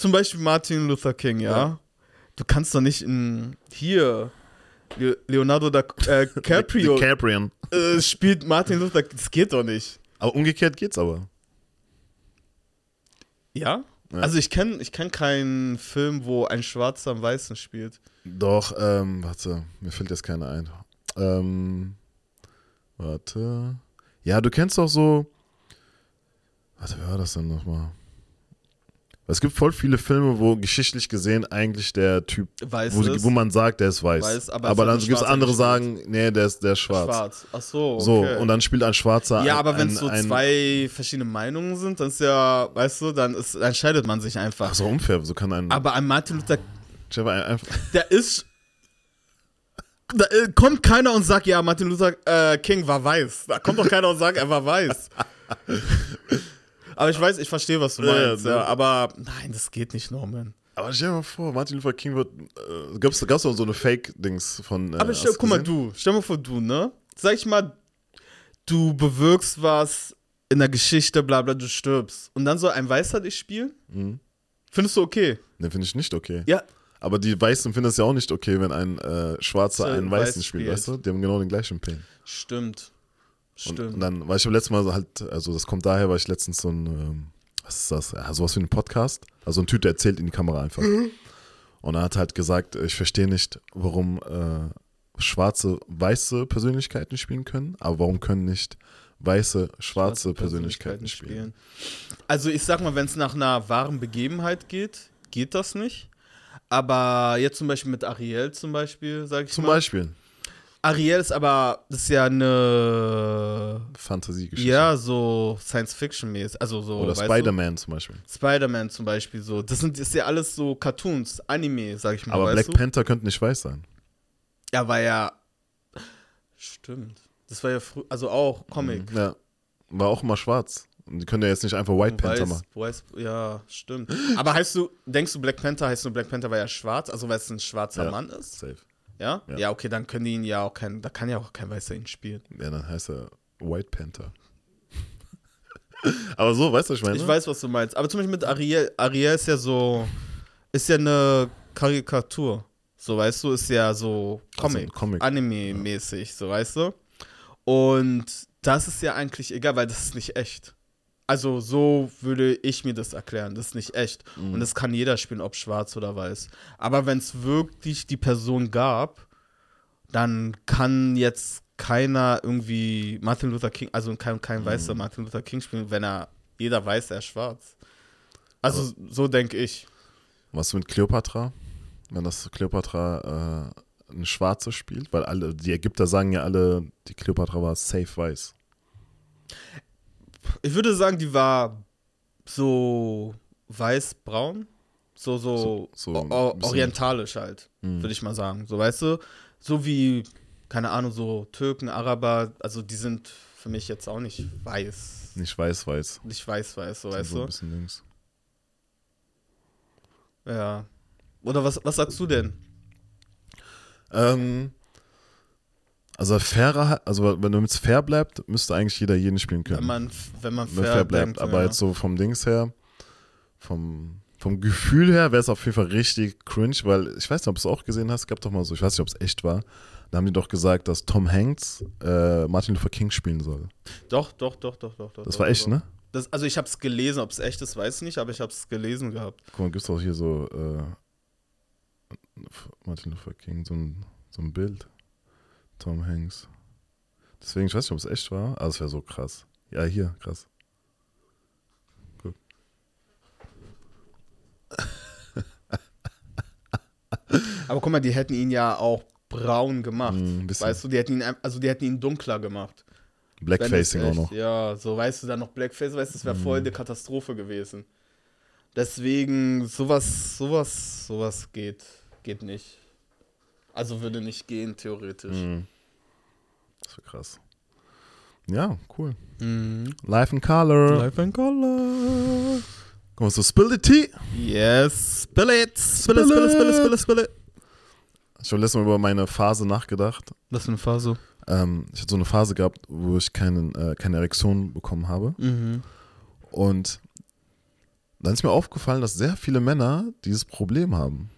S2: zum Beispiel Martin Luther King, ja?
S1: Ja.
S2: Du kannst doch nicht in, hier, Le Leonardo da, äh, DiCaprio
S1: DiCaprio.
S2: äh, spielt Martin Luther Das geht doch nicht.
S1: Aber umgekehrt geht's aber.
S2: Ja?
S1: Ja.
S2: Also ich kenne ich kenn keinen Film, wo ein Schwarzer am Weißen spielt.
S1: Doch, ähm, warte, mir fällt jetzt keiner ein. Ähm, warte. Ja, du kennst doch so. Warte, wer war das denn nochmal? Es gibt voll viele Filme, wo geschichtlich gesehen eigentlich der Typ,
S2: Weiß
S1: wo, wo man sagt, der ist weiß.
S2: Weiß, aber
S1: aber dann gibt es andere sagen, nee, der ist, der ist schwarz.
S2: Schwarz. Ach so, okay.
S1: So, und dann spielt ein Schwarzer.
S2: Ja, aber wenn es so
S1: ein,
S2: zwei verschiedene Meinungen sind, dann ist ja, weißt du, dann ist, dann entscheidet man sich einfach.
S1: Ach so unfair, so kann ein.
S2: Aber ein Martin Luther, der ist. Da äh, kommt keiner und sagt, ja, Martin Luther äh, King war weiß. Da kommt doch keiner und sagt, er war weiß. aber ich weiß, ich verstehe, was du meinst.
S1: ja,
S2: Ja, aber nein, das geht nicht, Norman.
S1: aber stell dir mal vor, Martin Luther King wird. Äh, gab's, gab's doch so eine Fake-Dings von. Äh,
S2: Aber stell, guck mal,
S1: gesehen?
S2: du, stell mal vor, du, ne? Sag ich mal, du bewirkst was in der Geschichte, bla bla, du stirbst. Und dann soll ein Weißer dich spielen?
S1: Mhm.
S2: Findest du okay?
S1: Den finde ich nicht okay.
S2: Ja,
S1: Aber die Weißen finden es ja auch nicht okay, wenn ein äh, Schwarzer einen
S2: Weiß
S1: Weißen spielt,
S2: spielt.
S1: weißt du? Die haben genau den gleichen Pain.
S2: stimmt.
S1: Und,
S2: Stimmt.
S1: und dann, weil ich habe letztes Mal halt, also das kommt daher, weil ich letztens so ein, ähm, was ist das? Ja, sowas wie ein Podcast. Also ein Typ, der erzählt in die Kamera einfach.
S2: Mhm.
S1: Und er hat halt gesagt, ich verstehe nicht, warum äh, schwarze, weiße Persönlichkeiten spielen können, aber warum können nicht weiße, schwarze, Persönlichkeiten, spielen.
S2: Also ich sag mal, wenn es nach einer wahren Begebenheit geht, geht das nicht. Aber jetzt zum Beispiel mit Ariel zum Beispiel, sag ich
S1: Zum
S2: mal.
S1: Beispiel
S2: Ariel ist aber, das ist ja eine,
S1: Fantasiegeschichte.
S2: ja, so Science-Fiction-mäßig. Also so,
S1: Oder? Spider-Man zum Beispiel.
S2: Spider-Man zum Beispiel so. Das sind das ist ja alles so Cartoons, Anime, sag ich mal.
S1: Aber Black
S2: du?
S1: Panther könnte nicht weiß sein.
S2: Ja, war ja. Stimmt. Das war ja früh, also auch Comic.
S1: Ja. War auch immer schwarz. Und die können ja jetzt nicht einfach White Panther
S2: Weiß,
S1: machen.
S2: weiß, ja, stimmt. Aber heißt du, denkst du Black Panther, heißt du Black Panther war ja schwarz, also weil es ein schwarzer
S1: Ja.
S2: Mann ist?
S1: Safe.
S2: Ja?
S1: Ja.
S2: ja? okay, dann können die ihn ja auch kein, da kann ja auch kein Weißer ihn spielen.
S1: Ja, dann heißt er White Panther. Aber so, weißt du, was ich meine?
S2: Ich weiß, was du meinst. Aber zum Beispiel mit Ariel, Ariel ist ja so, ist ja eine Karikatur. So, weißt du, ist ja so
S1: Also
S2: Comic,
S1: ein Comic.
S2: Anime-mäßig, so, weißt du? Und das ist ja eigentlich egal, weil das ist nicht echt. Also so würde ich mir das erklären. Das ist nicht echt.
S1: Mhm.
S2: Und das kann jeder spielen, ob schwarz oder weiß. Aber wenn es wirklich die Person gab, dann kann jetzt keiner irgendwie Martin Luther King, also kein,
S1: Mhm.
S2: kein weißer Martin Luther King spielen, wenn er, jeder weiß, er ist schwarz. Also so denke ich.
S1: Was mit Kleopatra? Wenn das Kleopatra äh, eine Schwarze spielt? Weil alle, die Ägypter sagen ja alle, die Kleopatra war safe weiß.
S2: Ich würde sagen, die war so weiß-braun. So, so,
S1: So- so ein
S2: orientalisch halt,
S1: Mhm.
S2: würde ich mal sagen. So, weißt du? So wie, keine Ahnung, so Türken, Araber, also die sind für mich jetzt auch nicht weiß.
S1: Nicht weiß, weiß.
S2: Nicht weiß-weiß, so,
S1: Sind
S2: weißt
S1: so ein
S2: du?
S1: bisschen links.
S2: Ja. Oder was, was sagst du denn?
S1: Ähm, also fairer, also wenn du mit fair bleibt, müsste eigentlich jeder jeden spielen können.
S2: Wenn man, wenn man
S1: wenn
S2: fair,
S1: fair bleibt.
S2: denkt,
S1: Aber
S2: ja.
S1: jetzt so vom Dings her, vom, vom Gefühl her wäre es auf jeden Fall richtig cringe, weil ich weiß nicht, ob du es auch gesehen hast, gab doch mal so, ich weiß nicht, ob es echt war. Da haben die doch gesagt, dass Tom Hanks äh, Martin Luther King spielen soll.
S2: Doch, doch, doch, doch, doch. doch
S1: Das
S2: doch,
S1: war echt,
S2: doch.
S1: ne?
S2: Das, also ich habe es gelesen, ob es echt ist, weiß ich nicht, aber ich habe es gelesen gehabt.
S1: Guck mal, gibt es auch hier so äh, Martin Luther King, so ein, so ein Bild. Tom Hanks. Deswegen, ich weiß nicht, ob es echt war, aber es wäre so krass. Ja, hier, krass.
S2: Aber guck mal, die hätten ihn ja auch braun gemacht.
S1: Mm,
S2: weißt du, die hätten ihn, also die hätten ihn dunkler gemacht.
S1: Blackfacing
S2: es
S1: auch
S2: echt-
S1: noch.
S2: Ja, so weißt du, dann noch Blackface, weißt du, das wäre voll
S1: Mhm.
S2: eine Katastrophe gewesen. Deswegen, sowas, sowas, sowas geht, geht nicht. Also würde nicht gehen, theoretisch.
S1: Mhm. Das wäre krass. Ja, cool.
S2: Mhm.
S1: Life in Color.
S2: Life and Color.
S1: Komm mal so, Spill the Tea.
S2: Yes, spill it, spill it, spill it, spill it, spill it, spill it.
S1: Ich habe letztes Mal über meine Phase nachgedacht.
S2: Was für eine Phase?
S1: Ähm, ich hatte so eine Phase gehabt, wo ich keinen, äh, keine Erektion bekommen habe.
S2: Mhm.
S1: Und dann ist mir aufgefallen, dass sehr viele Männer dieses Problem haben.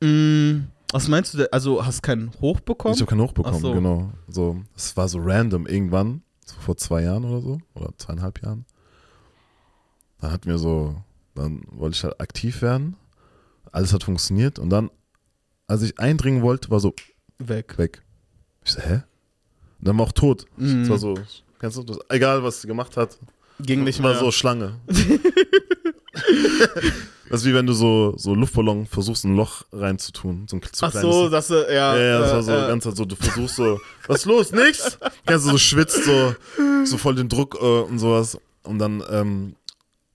S2: Mm, was meinst du denn? Also hast keinen hochbekommen?
S1: Ich habe keinen hochbekommen,
S2: Ach so.
S1: genau. So, es war so random irgendwann, so vor zwei Jahren oder so, oder zweieinhalb Jahren. Dann hat mir so, dann wollte ich halt aktiv werden. Alles hat funktioniert und dann, als ich eindringen wollte, war so
S2: Weg.
S1: weg. Ich so, hä? Und dann war auch tot.
S2: Mhm.
S1: Es war so, kennst du das? Egal, was sie gemacht hat,
S2: Ging nicht
S1: war
S2: mehr.
S1: so Schlange. Das ist wie wenn du so, so Luftballon versuchst, ein Loch reinzutun. So ein zu
S2: Ach so, dass du, ja.
S1: Ja, ja, das
S2: äh,
S1: war so
S2: äh,
S1: ganz halt so, du versuchst so, was ist los, nix? Kennst du, so schwitzt so, so voll den Druck äh, und sowas. Und dann ähm,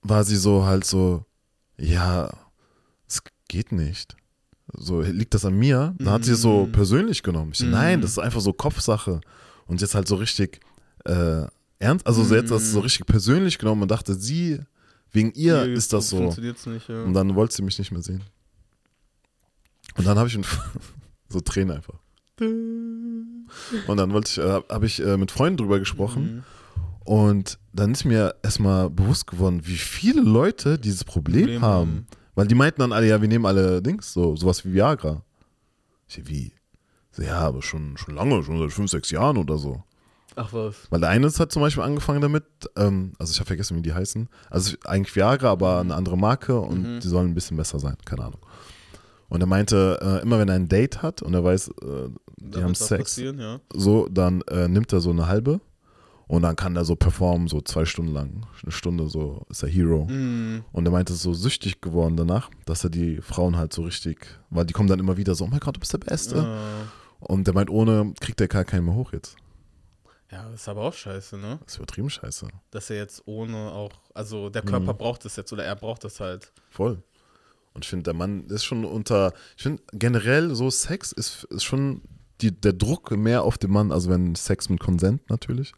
S1: war sie so halt so, ja, es geht nicht. So, liegt das an mir? Dann hat sie es so
S2: Mhm.
S1: persönlich genommen. Ich so, nein, das ist einfach so Kopfsache. Und jetzt halt so richtig äh, ernst, also so jetzt es so richtig persönlich genommen und dachte, sie, wegen ihr
S2: hier
S1: ist das so.
S2: Funktioniert's nicht, ja.
S1: Und dann wollte sie mich nicht mehr sehen. Und dann habe ich so Tränen einfach. Und dann wollte ich, äh, habe ich äh, mit Freunden drüber gesprochen.
S2: Mhm.
S1: Und dann ist mir erstmal bewusst geworden, wie viele Leute dieses Problem,
S2: Problem
S1: haben.
S2: haben.
S1: Weil die meinten dann alle, ja, wir nehmen alle Dings, so sowas wie Viagra. Ich wie? So, ja, aber schon, schon lange, schon seit fünf, sechs Jahren oder so.
S2: Ach was.
S1: Weil der eine hat zum Beispiel angefangen damit, ähm, also ich habe vergessen, wie die heißen. Also eigentlich Viagra, aber eine andere Marke und
S2: Mhm.
S1: die sollen ein bisschen besser sein, keine Ahnung. Und er meinte, äh, immer wenn er ein Date hat und er weiß, äh, die
S2: Da
S1: haben Sex,
S2: ja.
S1: so, dann äh, nimmt er so eine halbe und dann kann er so performen, so zwei Stunden lang. Eine Stunde so ist er Hero.
S2: Mhm.
S1: Und er meinte, es ist so süchtig geworden danach, dass er die Frauen halt so richtig, weil die kommen dann immer wieder so, oh mein Gott, du bist der Beste. Und er meint, ohne kriegt er gar keinen mehr hoch jetzt.
S2: Ja, ist aber auch scheiße, ne?
S1: Das ist übertrieben scheiße.
S2: Dass er jetzt ohne auch, also der
S1: Mhm.
S2: Körper braucht es jetzt oder er braucht es halt.
S1: Voll. Und ich finde, der Mann ist schon unter, ich finde generell so Sex ist, ist schon die, der Druck mehr auf den Mann, also wenn Sex mit Konsent natürlich.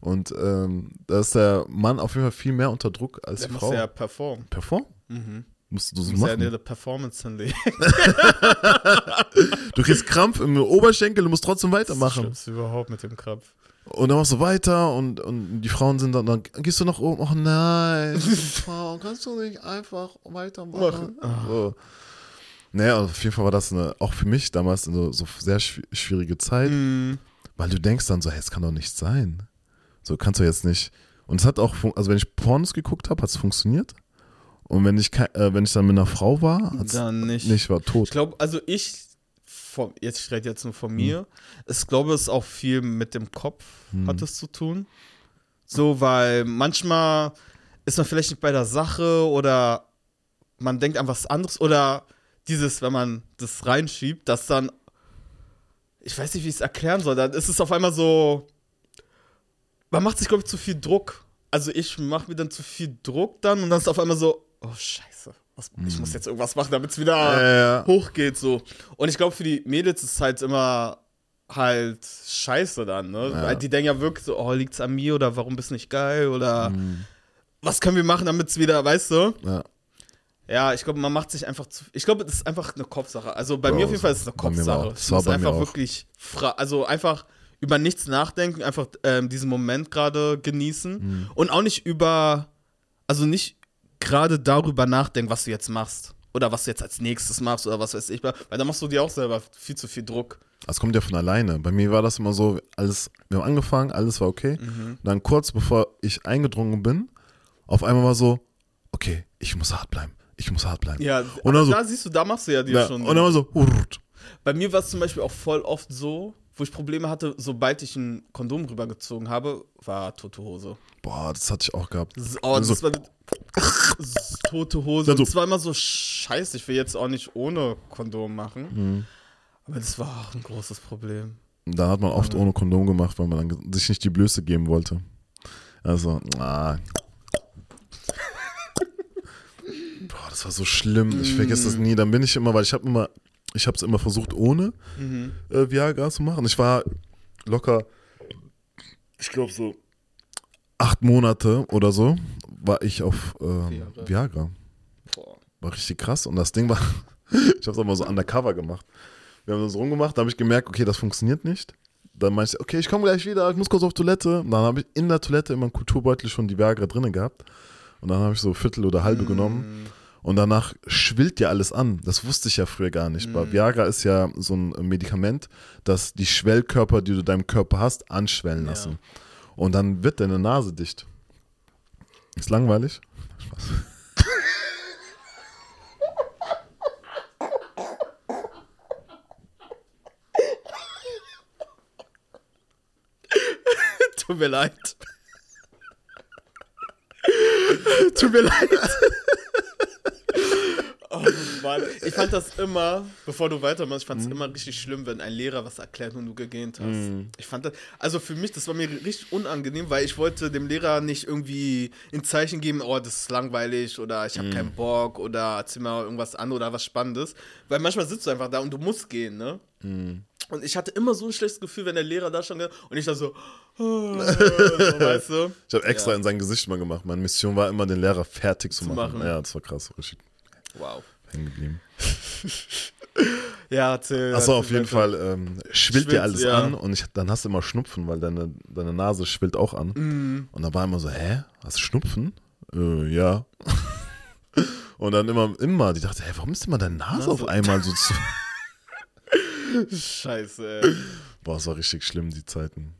S1: Und ähm, da ist der Mann auf jeden Fall viel mehr unter Druck als
S2: Der
S1: die
S2: muss
S1: Frau.
S2: ja performen.
S1: Perform?
S2: Mhm.
S1: Musst du so
S2: Muss ja
S1: machen.
S2: eine Performance hinlegen.
S1: Du kriegst Krampf im Oberschenkel, du musst trotzdem
S2: Das
S1: weitermachen.
S2: Schlimmste überhaupt mit dem Krampf.
S1: Und dann machst du weiter und, und die Frauen sind dann, dann gehst du nach oben, oh nein, Frau, kannst du nicht einfach weitermachen? So. Naja, auf jeden Fall war das eine, auch für mich damals eine so sehr schwi- schwierige Zeit,
S2: Mhm.
S1: weil du denkst dann so, hey, es kann doch nicht sein. So kannst du jetzt nicht. Und es hat auch, also wenn ich Pornos geguckt habe, hat es funktioniert. Und wenn ich, äh, wenn ich dann mit einer Frau war, hat es
S2: Dann nicht.
S1: nicht, war tot.
S2: Ich glaube, also ich, vom, jetzt ich rede jetzt nur von mir, ich glaube, es ist auch viel mit dem Kopf
S1: Hm.
S2: hat es zu tun. So, weil manchmal ist man vielleicht nicht bei der Sache oder man denkt an was anderes oder dieses, wenn man das reinschiebt, dass dann, ich weiß nicht, wie ich es erklären soll, dann ist es auf einmal so, man macht sich, glaube ich, zu viel Druck. Also ich mache mir dann zu viel Druck dann und dann ist auf einmal so, oh scheiße, was, ich muss jetzt irgendwas machen, damit es wieder
S1: Ja, ja.
S2: hochgeht so. Und ich glaube, für die Mädels ist es halt immer halt scheiße dann, ne?
S1: Ja.
S2: Die denken ja wirklich so, oh, liegt's an mir oder warum bist du nicht geil oder
S1: Mhm.
S2: was können wir machen, damit es wieder, weißt du?
S1: Ja.
S2: Ja, ich glaube, man macht sich einfach zu. Ich glaube, das ist einfach eine Kopfsache. Also bei
S1: Bro,
S2: mir auf jeden Fall ist es eine
S1: war
S2: Kopfsache.
S1: das
S2: Ich muss
S1: mir
S2: einfach wirklich, also einfach über nichts nachdenken, einfach ähm, diesen Moment gerade genießen
S1: Mhm.
S2: und auch nicht über, also nicht gerade darüber nachdenken, was du jetzt machst oder was du jetzt als nächstes machst oder was weiß ich, weil dann machst du dir auch selber viel zu viel Druck.
S1: Das kommt ja von alleine. Bei mir war das immer so, alles, wir haben angefangen, alles war okay.
S2: Mhm.
S1: Dann kurz bevor ich eingedrungen bin, auf einmal war so, okay, ich muss hart bleiben. Ich muss hart bleiben.
S2: Ja,
S1: Und dann so-
S2: da siehst du, da machst du ja dir
S1: Ja,
S2: schon.
S1: und dann war so, hurrt.
S2: Bei mir war es zum Beispiel auch voll oft so, wo ich Probleme hatte, sobald ich ein Kondom rübergezogen habe, war tote Hose.
S1: boah, das hatte ich auch gehabt.
S2: Oh, das
S1: So-
S2: war tote Hose.
S1: Dann so-
S2: Und das war immer so scheiße. Ich will jetzt auch nicht ohne Kondom machen.
S1: Mhm.
S2: Aber das war auch ein großes Problem.
S1: Dann hat man oft ohne Kondom gemacht, weil man dann sich nicht die Blöße geben wollte. Also, ah. Boah, das war so schlimm. Ich vergesse das nie. Dann bin ich immer, weil ich habe immer, ich habe es immer versucht ohne äh, Viagra zu machen. Ich war locker, ich glaube so acht Monate oder so, war ich auf ähm,
S2: Viagra. Boah.
S1: War richtig krass. Und das Ding war, ich habe es auch mal so undercover gemacht. Wir haben das rumgemacht, da habe ich gemerkt, okay, das funktioniert nicht. Dann meinte ich, okay, ich komme gleich wieder, ich muss kurz auf Toilette. Und dann habe ich in der Toilette in meinem Kulturbeutel schon die Viagra drinne gehabt. Und dann habe ich so Viertel oder halbe genommen. Und danach schwillt ja alles an. Das wusste ich ja früher gar nicht. Weil Viagra ist ja so ein Medikament, das die Schwellkörper, die du in deinem Körper hast, anschwellen
S2: Ja.
S1: lassen. Und dann wird deine Nase dicht. Ist langweilig? Spaß.
S2: Tut mir leid. Tut mir leid. Mann. Ich fand das immer, bevor du weitermachst, ich fand
S1: Mhm.
S2: es immer richtig schlimm, wenn ein Lehrer was erklärt und du gegähnt hast. Ich fand das, also für mich, das war mir richtig unangenehm, weil ich wollte dem Lehrer nicht irgendwie ein Zeichen geben, oh, das ist langweilig oder ich habe keinen
S1: Mhm.
S2: Bock oder erzähl mal irgendwas an oder was Spannendes. Weil manchmal sitzt du einfach da und du musst gehen, ne?
S1: Mhm.
S2: Und ich hatte immer so ein schlechtes Gefühl, wenn der Lehrer da stand und ich da so, so weißt du?
S1: Ich habe extra
S2: Ja.
S1: in sein Gesicht mal gemacht. Meine Mission war immer, den Lehrer fertig zu, machen.
S2: machen.
S1: Ja, das war krass, richtig
S2: Wow.
S1: hängen geblieben.
S2: Ja, erzähl.
S1: Achso, auf jeden. Fall ähm, schwillt dir
S2: Schwillt,
S1: alles
S2: ja.
S1: an und ich, dann hast du immer Schnupfen, weil deine, deine Nase schwillt auch an.
S2: Mhm.
S1: Und da war immer so, hä, hast du Schnupfen? Äh, ja. und dann immer, immer, die dachte, hä, warum ist immer deine Nase auf einmal so zu...
S2: Scheiße, ey.
S1: Boah, es war richtig schlimm, die Zeiten.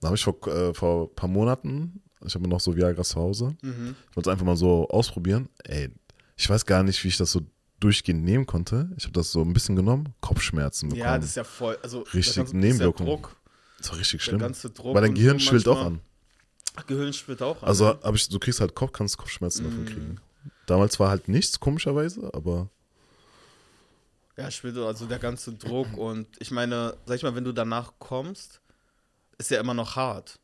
S1: Da habe ich vor, äh, vor ein paar Monaten, ich habe noch so Viagra zu Hause,
S2: Mhm.
S1: ich wollte es einfach mal so ausprobieren. Ey, ich weiß gar nicht, wie ich das so durchgehend nehmen konnte. Ich habe das so ein bisschen genommen, Kopfschmerzen bekommen.
S2: Ja, das ist ja voll. Also,
S1: Richtig
S2: ganze-
S1: Nebenwirkung.
S2: Der Druck,
S1: das war richtig schlimm. Weil dein Gehirn
S2: so
S1: schwillt auch an.
S2: Gehirn schwillt auch an.
S1: Also
S2: ne?
S1: ich, du kriegst halt Kopf, kannst Kopfschmerzen
S2: Mhm.
S1: davon kriegen. Damals war halt nichts, komischerweise, aber
S2: ja, schwillt also der ganze Druck. Und ich meine, sag ich mal, wenn du danach kommst, ist er immer noch hart.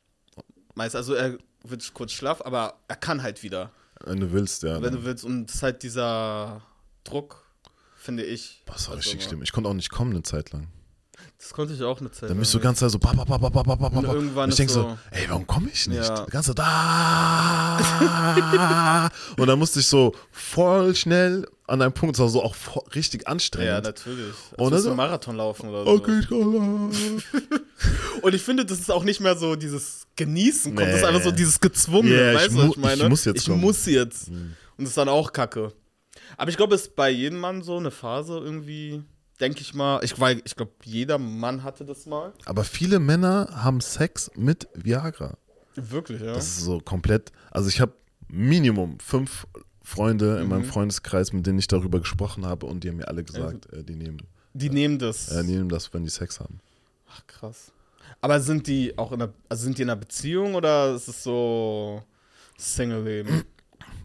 S2: Meist, also er wird kurz schlaff, aber er kann halt wieder,
S1: wenn du willst, ja.
S2: wenn
S1: dann-
S2: du willst. Und das ist halt dieser Druck, finde ich.
S1: Das war
S2: Also
S1: richtig schlimm. Ich konnte auch nicht kommen eine Zeit lang.
S2: Das konnte ich auch eine Zeit
S1: Dann bist du
S2: lang.
S1: ganz so ba, ba, ba, ba, ba, ba, ba,
S2: Und irgendwann
S1: Und ich denke so,
S2: so-
S1: ey, warum komme ich nicht?
S2: Ja.
S1: Ganz so da. Und dann musste ich so voll schnell an einem Punkt, das war so auch richtig
S2: Ja,
S1: anstrengend.
S2: natürlich.
S1: Und
S2: Und
S1: dann
S2: so Marathon laufen oder so.
S1: okay,
S2: Und ich finde, das ist auch nicht mehr so dieses Genießen kommt, das ist
S1: Nee.
S2: einfach so dieses Gezwungene,
S1: Yeah, ich
S2: weißt du, was ich meine?
S1: ich muss jetzt
S2: Ich
S1: kommen. Mhm.
S2: muss jetzt. Und das ist dann auch kacke. Aber ich glaube, es ist bei jedem Mann so eine Phase irgendwie, denke ich mal. Ich, weil ich glaube, jeder Mann hatte das mal.
S1: Aber viele Männer haben Sex mit Viagra.
S2: Wirklich, ja.
S1: Das ist so komplett. Also ich habe Minimum fünf Freunde in
S2: Mhm.
S1: meinem Freundeskreis, mit denen ich darüber gesprochen habe und die haben mir alle gesagt, äh, die nehmen,
S2: die nehmen das.
S1: äh, die nehmen das, wenn die Sex haben.
S2: Ach, krass. Aber sind die auch in einer, also sind die in einer Beziehung oder ist es so Single-Leben?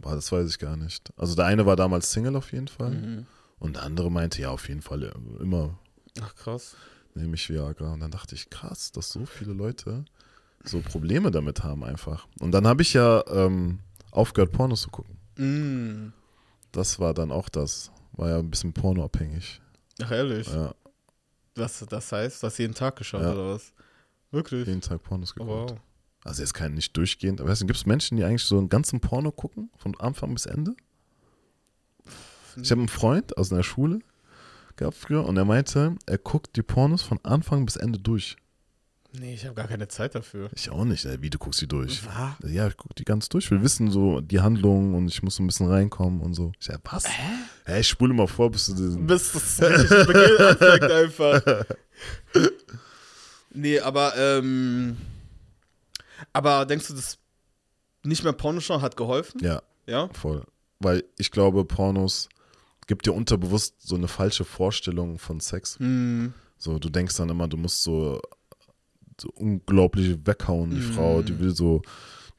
S1: Boah, das weiß ich gar nicht. Also der eine war damals Single auf jeden Fall
S2: Mhm.
S1: und der andere meinte, ja, auf jeden Fall äh, immer
S2: Ach, krass.
S1: nehme ich Viagra. Und dann dachte ich, krass, dass so viele Leute so Probleme damit haben einfach. Und dann habe ich ja ähm, aufgehört, Pornos zu gucken.
S2: Mm.
S1: Das war dann auch das. War ja ein bisschen pornoabhängig.
S2: Ach, ehrlich?
S1: Ja,
S2: Das, das heißt, du hast jeden Tag geschaut
S1: Ja.
S2: oder was? Wirklich?
S1: jeden Tag Pornos
S2: Oh,
S1: geguckt.
S2: wow.
S1: Also jetzt kein nicht durchgehend. Aber weißt du, gibt es Menschen, die eigentlich so einen ganzen Porno gucken, von Anfang bis Ende? Ich habe einen Freund aus einer Schule gehabt früher und er meinte, er guckt die Pornos von Anfang bis Ende durch.
S2: Nee, ich habe gar keine Zeit dafür.
S1: Ich auch nicht. Ey, wie, du guckst die durch?
S2: Was?
S1: Ja, ich gucke die ganz durch. Ich will wissen, so die Handlung und ich muss so ein bisschen reinkommen und so. Ich sag, was? Hä? ich spule mal vor, bis du diesen.
S2: Bis das Beginn anfängt einfach. Nee, aber, ähm. Aber denkst du, das nicht mehr Porno schauen hat geholfen?
S1: Ja,
S2: Ja?
S1: voll. Weil ich glaube, Pornos gibt dir unterbewusst so eine falsche Vorstellung von Sex.
S2: Hm.
S1: So, du denkst dann immer, du musst so, so unglaublich weghauen, die Frau,
S2: Mhm.
S1: die will so,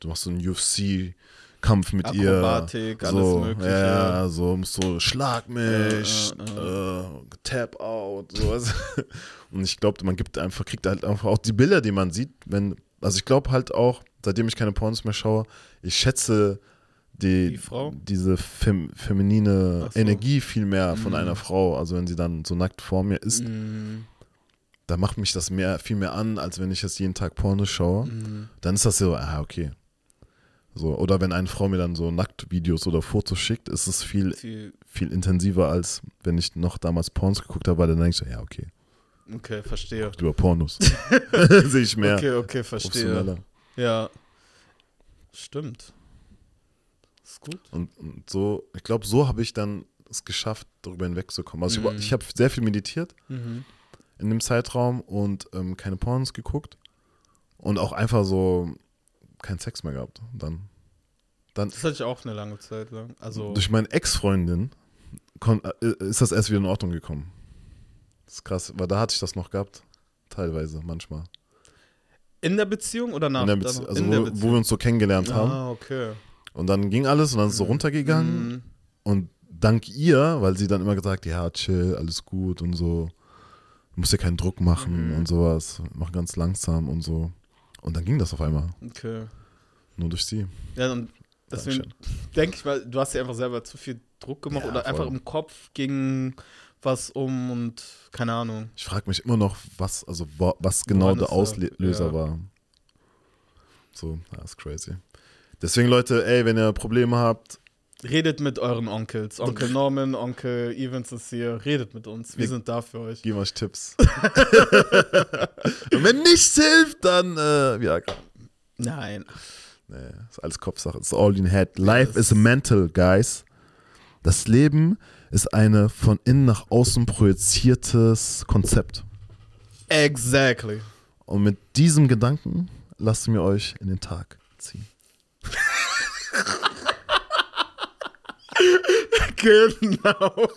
S1: du machst so einen UFC-Kampf mit
S2: Akrobatik,
S1: ihr.
S2: alles
S1: so,
S2: Mögliche.
S1: Ja, so, musst so, schlag mich,
S2: Ja,
S1: äh, tap out, sowas. Und ich glaube, man gibt einfach, kriegt halt einfach auch die Bilder, die man sieht, wenn, also ich glaube halt auch, seitdem ich keine Pornos mehr schaue, ich schätze die,
S2: Die Frau?
S1: diese fem, feminine
S2: so.
S1: Energie viel mehr von
S2: Mhm.
S1: einer Frau. Also wenn sie dann so nackt vor mir ist,
S2: Hm.
S1: Da macht mich das mehr, viel mehr an, als wenn ich jetzt jeden Tag Porno schaue.
S2: Hm.
S1: Dann ist das so, ah, okay. So, oder wenn eine Frau mir dann so Nacktvideos oder Fotos schickt, ist es viel,
S2: Viel-
S1: viel intensiver, als wenn ich noch damals Pornos geguckt habe, weil dann denke ich so, ja, okay,
S2: Okay, verstehe.
S1: über Pornos. Sehe ich mehr.
S2: Okay, okay, verstehe. Ja. Stimmt. Ist gut.
S1: Und, und so, ich glaube, so habe ich dann es geschafft, darüber hinwegzukommen. Also
S2: Mhm.
S1: ich, ich habe sehr viel meditiert
S2: Mhm.
S1: In dem Zeitraum und ähm, keine Pornos geguckt und auch einfach so keinen Sex mehr gehabt. Dann, dann
S2: Das hatte ich auch eine lange Zeit lang. Also.
S1: durch meine Ex-Freundin äh, ist das erst wieder in Ordnung gekommen. Das ist krass, weil da hatte ich das noch gehabt. Teilweise, manchmal.
S2: In der Beziehung oder nach?
S1: in der
S2: dann-
S1: Bezie also
S2: in
S1: wo,
S2: der
S1: wo
S2: Beziehung.
S1: wir uns so kennengelernt haben.
S2: Ah, okay.
S1: Und dann ging alles und dann ist es so runtergegangen.
S2: Mhm.
S1: Und dank ihr, weil sie dann immer gesagt, ja, chill, alles gut und so. Du musst dir keinen Druck machen
S2: Mhm.
S1: und sowas. Mach ganz langsam und so. Und dann ging das auf einmal.
S2: Okay.
S1: Nur durch sie.
S2: Ja, und deswegen denke ich mal, du hast dir einfach selber zu viel Druck gemacht
S1: Ja,
S2: oder
S1: voll.
S2: einfach im Kopf ging was um und keine Ahnung.
S1: Ich frage mich immer noch, was, also wa- was genau
S2: Woran
S1: der Auslöser
S2: ja.
S1: war. So, das ist crazy. Deswegen, Leute, ey, wenn ihr Probleme habt,
S2: Redet mit euren Onkels. Onkel Norman, Onkel Evans ist hier. Redet mit uns. Wir
S1: Wir-
S2: sind da für euch.
S1: geben euch Tipps. Und wenn nichts hilft, dann, äh, ja,
S2: Nein.
S1: Nee, ist alles Kopfsache. It's all in head. Life is mental, guys. Das Leben ist eine von innen nach außen projiziertes Konzept.
S2: Exactly.
S1: Und mit diesem Gedanken lassen wir euch in den Tag ziehen.
S2: Genau.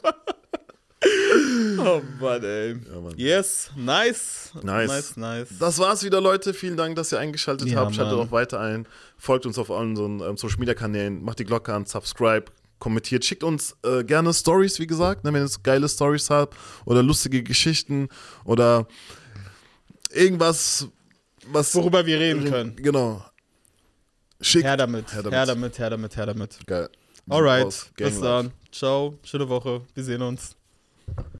S2: oh Mann, ey.
S1: Ja, Mann.
S2: Yes, nice.
S1: Nice.
S2: Nice, nice.
S1: Das war's wieder, Leute. Vielen Dank, dass ihr eingeschaltet
S2: Ja,
S1: habt. Schaltet
S2: Mann.
S1: auch weiter ein. Folgt uns auf unseren ähm, Social Media Kanälen. Macht die Glocke an, subscribe, kommentiert. Schickt uns äh, gerne Stories, wie gesagt, ne, wenn ihr geile Stories habt oder lustige Geschichten oder irgendwas, was.
S2: Worüber wir reden können.
S1: Genau. Schickt.
S2: Her damit.
S1: Her damit,
S2: her damit, her damit.
S1: Geil.
S2: Alright. Bis dann. Ciao. Schöne Woche. Wir sehen uns.